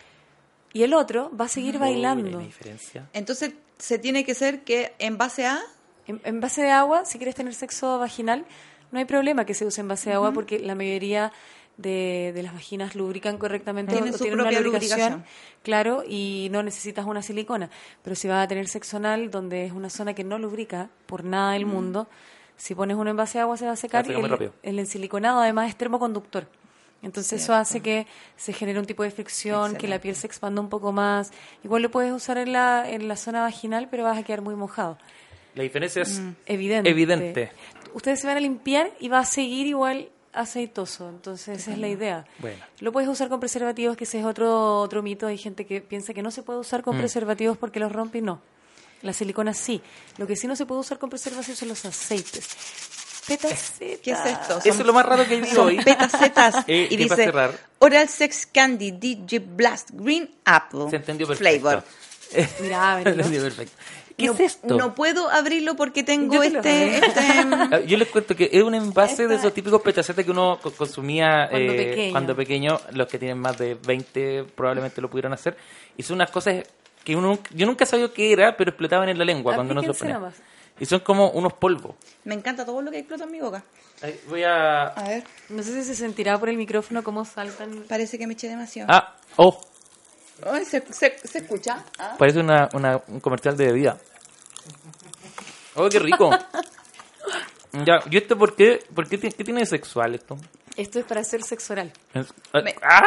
Speaker 3: Y el otro va a seguir
Speaker 2: Uy,
Speaker 3: bailando.
Speaker 2: la diferencia.
Speaker 4: Entonces, se tiene que ser que en base a...
Speaker 3: En, en base de agua, si quieres tener sexo vaginal, no hay problema que se use en base de agua porque la mayoría de, de las vaginas lubrican correctamente
Speaker 4: Tienen
Speaker 3: o
Speaker 4: su
Speaker 3: tienen una
Speaker 4: propia
Speaker 3: lubricación,
Speaker 4: lubricación.
Speaker 3: claro, y no necesitas una silicona. Pero si vas a tener sexo anal, donde es una zona que no lubrica por nada del mundo, si pones uno en base de agua se va a secar. Y el, el ensiliconado además es termoconductor. Entonces eso hace que se genere un tipo de fricción, que la piel se expanda un poco más. Igual lo puedes usar en la, en la zona vaginal, pero vas a quedar muy mojado.
Speaker 2: La diferencia es
Speaker 3: Evidente.
Speaker 2: evidente.
Speaker 3: Ustedes se van a limpiar y va a seguir igual aceitoso. Entonces, esa es la idea.
Speaker 2: Bueno.
Speaker 3: Lo puedes usar con preservativos, que ese es otro, otro mito. Hay gente que piensa que no se puede usar
Speaker 2: Mm.
Speaker 3: con preservativos porque los rompe y no. La silicona sí. Lo que sí no se puede usar con preservativos son los aceites. Petacetas.
Speaker 4: ¿Qué es esto?
Speaker 2: Eso es lo más raro que he visto
Speaker 4: Son
Speaker 2: hoy.
Speaker 4: petacetas. *laughs*
Speaker 2: Eh,
Speaker 4: y dice. Oral Sex Candy DJ Blast Green Apple
Speaker 2: Se entendió perfecto.
Speaker 4: Flavor. *laughs*
Speaker 3: Mira,
Speaker 2: Se entendió perfecto. ¿Qué
Speaker 4: no,
Speaker 2: es esto?
Speaker 4: No puedo abrirlo porque
Speaker 3: Yo
Speaker 4: tengo
Speaker 3: te lo
Speaker 4: este, este *laughs*
Speaker 2: Ah, Yo les cuento que es un envase de
Speaker 4: Esta-
Speaker 2: esos típicos petacetas que uno co- consumía
Speaker 3: Cuando
Speaker 2: eh,
Speaker 3: pequeño.
Speaker 2: cuando pequeño. Los que tienen más de 20 probablemente lo pudieron hacer. Y son unas cosas que uno, yo nunca sabía qué era, pero explotaban en la lengua cuando uno se lo ponía.
Speaker 3: nomás.
Speaker 2: Y son como unos polvos.
Speaker 4: Me encanta todo lo que explota en mi boca.
Speaker 2: Ahí, voy a...
Speaker 4: A ver,
Speaker 3: No sé si se sentirá por el micrófono cómo saltan.
Speaker 4: parece que me eché demasiado.
Speaker 2: Ah, oh,
Speaker 4: Ay, ¿se, se, se escucha? Ah.
Speaker 2: parece una, una- un comercial de bebida. Oh, qué rico. *laughs* ya, ¿y esto por qué? ¿Por qué, tiene- qué tiene de sexual esto?
Speaker 3: Esto es para hacer sexo oral.
Speaker 2: Es- ah,
Speaker 4: Me-
Speaker 2: ¡Ah!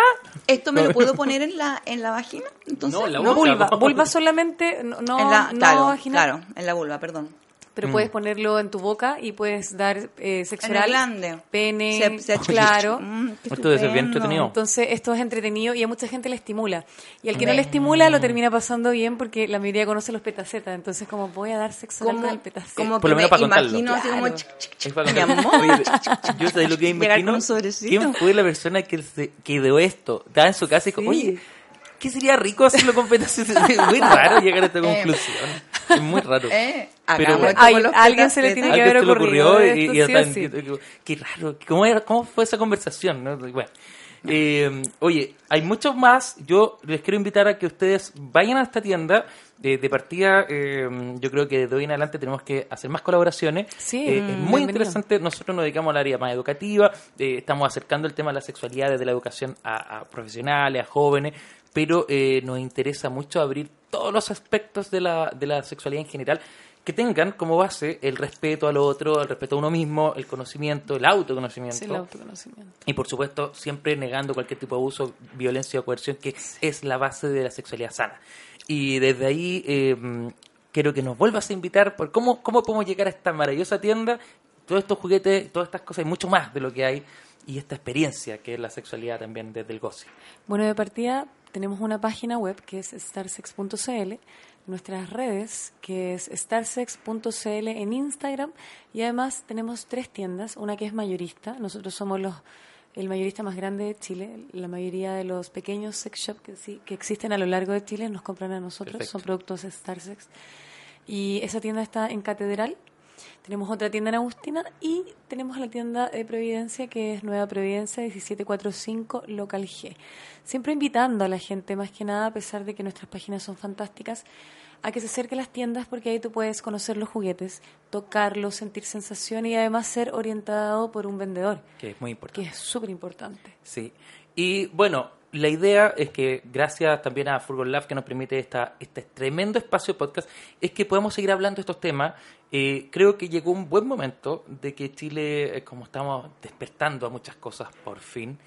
Speaker 4: ¿Esto me lo puedo *laughs* poner en la, en la vagina? Entonces,
Speaker 2: No, en la
Speaker 3: No,
Speaker 2: boca.
Speaker 3: vulva. Vulva solamente, no, no,
Speaker 4: en la,
Speaker 3: no
Speaker 4: claro,
Speaker 3: vaginal.
Speaker 4: claro, en la vulva, perdón.
Speaker 3: Pero puedes ponerlo en tu boca y puedes dar eh, sexo
Speaker 4: En
Speaker 3: oral, pene,
Speaker 4: Se- se-
Speaker 3: claro.
Speaker 4: Mm,
Speaker 2: Esto debe ser bien entretenido.
Speaker 3: Entonces esto es entretenido y a mucha gente le estimula. Y al que no le estimula lo termina pasando bien porque la mayoría conoce los petacetas. Entonces como voy a dar sexo oral con
Speaker 4: Como,
Speaker 3: el petaceta.
Speaker 4: como
Speaker 2: Por lo menos
Speaker 4: me
Speaker 2: para contarlo.
Speaker 4: imagino así como...
Speaker 3: Claro.
Speaker 4: chic, chic,
Speaker 2: Es
Speaker 4: chic,
Speaker 2: para
Speaker 4: mi
Speaker 2: contar-
Speaker 4: amor.
Speaker 2: Oye, yo sé lo que imagino. ¿Quién fue la persona que, se, que ideó esto? Estaba en su casa y dijo,
Speaker 3: Sí.
Speaker 2: oye, ¿qué sería rico hacerlo con petacetas? *laughs* Es muy raro llegar a esta
Speaker 4: Eh.
Speaker 2: conclusión. Es muy raro. *laughs*
Speaker 4: Eh,
Speaker 2: Pero bueno.
Speaker 4: esto con
Speaker 3: Ay,
Speaker 4: los
Speaker 3: a alguien se le tiene que haber
Speaker 2: ocurrió
Speaker 3: ocurrido
Speaker 2: y, y ya
Speaker 3: sí
Speaker 2: Qué raro. ¿Cómo, era, ¿Cómo fue esa conversación? no? Bueno. Eh, oye, hay muchos más. Yo les quiero invitar a que ustedes vayan a esta tienda. De, de partida, eh, yo creo que de hoy en adelante tenemos que hacer más colaboraciones.
Speaker 3: Sí,
Speaker 2: Eh, es muy
Speaker 3: bienvenido.
Speaker 2: interesante. Nosotros nos dedicamos al área más educativa. eh, estamos acercando el tema de la sexualidad desde la educación a, a profesionales, a jóvenes. Pero eh, nos interesa mucho abrir todos los aspectos de la, de la sexualidad en general que tengan como base el respeto al otro, el respeto a uno mismo, el conocimiento, el autoconocimiento.
Speaker 3: Sí, el autoconocimiento.
Speaker 2: Y por supuesto, siempre negando cualquier tipo de abuso, violencia o coerción, que es la base de la sexualidad sana. Y desde ahí eh, quiero que nos vuelvas a invitar por cómo, cómo podemos llegar a esta maravillosa tienda, todos estos juguetes, todas estas cosas y mucho más de lo que hay, y esta experiencia que es la sexualidad también desde el goce.
Speaker 3: Bueno, de partida tenemos una página web que es starsex.cl, nuestras redes que es starsex.cl en Instagram y además tenemos tres tiendas, una que es mayorista, nosotros somos los el mayorista más grande de Chile, la mayoría de los pequeños sex shops que, sí- que existen a lo largo de Chile nos compran a nosotros,
Speaker 2: Perfecto.
Speaker 3: son productos Starsex. Y esa tienda está en Catedral. Tenemos otra tienda en Agustina y tenemos la tienda de Providencia que es Nueva Providencia 1745 Local G. Siempre invitando a la gente, más que nada, a pesar de que nuestras páginas son fantásticas, a que se acerque a las tiendas porque ahí tú puedes conocer los juguetes, tocarlos, sentir sensación y además ser orientado por un vendedor,
Speaker 2: Que es muy importante.
Speaker 3: que es súper importante.
Speaker 2: Sí. Y bueno, la idea es que, gracias también a Furgon Lab, que nos permite esta, este tremendo espacio de podcast, es que podemos seguir hablando de estos temas. Eh, creo que llegó un buen momento de que Chile, eh, como estamos despertando a muchas cosas por fin,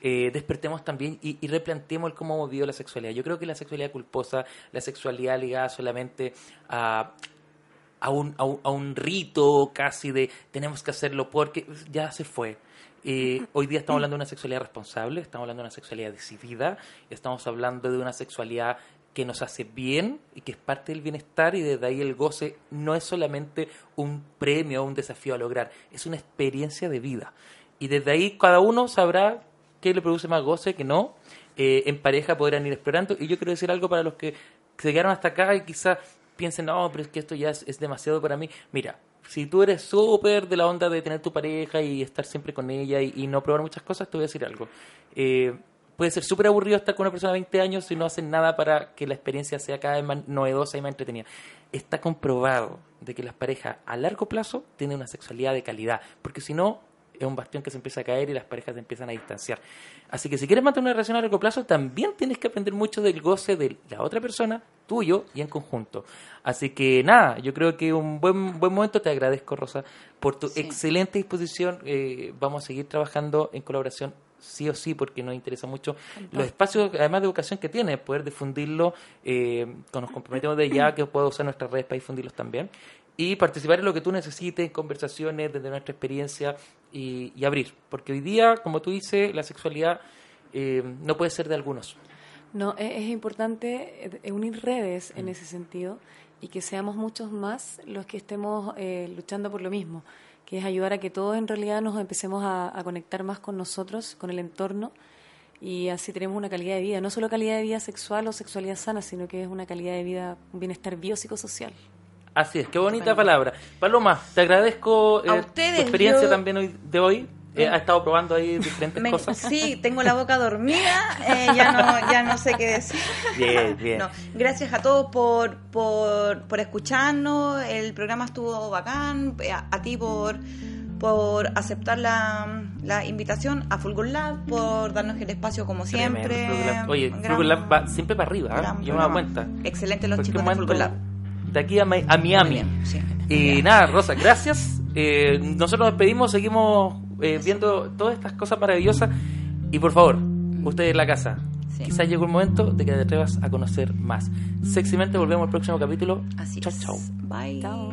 Speaker 2: eh, despertemos también y, y replanteemos el cómo hemos la sexualidad. Yo creo que la sexualidad culposa, la sexualidad ligada solamente a a un, a un, a un rito casi de tenemos que hacerlo porque ya se fue. Eh, hoy día estamos *clears throat* hablando de una sexualidad responsable, estamos hablando de una sexualidad decidida, estamos hablando de una sexualidad que nos hace bien y que es parte del bienestar y desde ahí el goce no es solamente un premio o un desafío a lograr, es una experiencia de vida. Y desde ahí cada uno sabrá qué le produce más goce, que no. Eh, en pareja podrán ir explorando. Y yo quiero decir algo para los que se quedaron hasta acá y quizás piensen, no, pero es que esto ya es, es demasiado para mí. Mira, si tú eres súper de la onda de tener tu pareja y estar siempre con ella y, no probar muchas cosas, te voy a decir algo. Eh, puede ser súper aburrido estar con una persona de 20 años si no hacen nada para que la experiencia sea cada vez más novedosa y más entretenida. Está comprobado de que las parejas a largo plazo tienen una sexualidad de calidad, porque si no, es un bastión que se empieza a caer y las parejas se empiezan a distanciar. Así que si quieres mantener una relación a largo plazo, también tienes que aprender mucho del goce de la otra persona, tuyo y en conjunto. Así que nada, yo creo que un buen, buen momento. Te agradezco, Rosa, por tu
Speaker 4: Sí.
Speaker 2: excelente disposición. Eh, vamos a seguir trabajando en colaboración sí o sí, porque nos interesa mucho los espacios, además de educación que tiene, poder difundirlo, eh, con- nos comprometemos de ya que puedo usar nuestras redes para difundirlos también, y participar en lo que tú necesites, en conversaciones desde nuestra experiencia y, y abrir, porque hoy día, como tú dices, la sexualidad eh, no puede ser de algunos.
Speaker 3: No, e- es, importante eh, unir redes en ese sentido y que seamos muchos más los que estemos eh, luchando por lo mismo, que es ayudar a que todos en realidad nos empecemos a, a conectar más con nosotros, con el entorno y así tenemos una calidad de vida, no solo calidad de vida sexual o sexualidad sana, sino que es una calidad de vida, un bienestar biopsicosocial.
Speaker 2: Así es, qué bonita palabra. Paloma, te agradezco eh,
Speaker 4: ustedes,
Speaker 2: tu experiencia
Speaker 4: yo-
Speaker 2: también hoy, de hoy. Eh, ¿Ha estado probando ahí diferentes
Speaker 4: Me-
Speaker 2: cosas?
Speaker 4: sí, *laughs* tengo la boca dormida, eh, ya, no, ya no sé qué decir.
Speaker 2: Bien, *laughs* bien.
Speaker 4: No, gracias a todos por, por, por escucharnos, el programa estuvo bacán, eh, a, a ti por, por aceptar la, la invitación, a Fulgur Lab por darnos el espacio como
Speaker 2: Tremendo,
Speaker 4: siempre.
Speaker 2: Lab. Oye,
Speaker 4: Gran-
Speaker 2: Frugal Lab va siempre para arriba, ¿eh? yo me doy cuenta.
Speaker 4: Excelente los chicos de Fulgur Lab.
Speaker 2: De aquí a, Mi- a
Speaker 4: Miami. Sí.
Speaker 2: Y nada, Rosa, gracias. Eh, nosotros nos despedimos, seguimos eh, viendo todas estas cosas maravillosas. Y por favor, ustedes en la casa,
Speaker 4: Sí.
Speaker 2: quizás llegó el momento de que te atrevas a conocer más. Sexymente volvemos al próximo capítulo.
Speaker 4: Así
Speaker 2: chau,
Speaker 4: es.
Speaker 2: chau.
Speaker 4: Bye.
Speaker 3: Chao.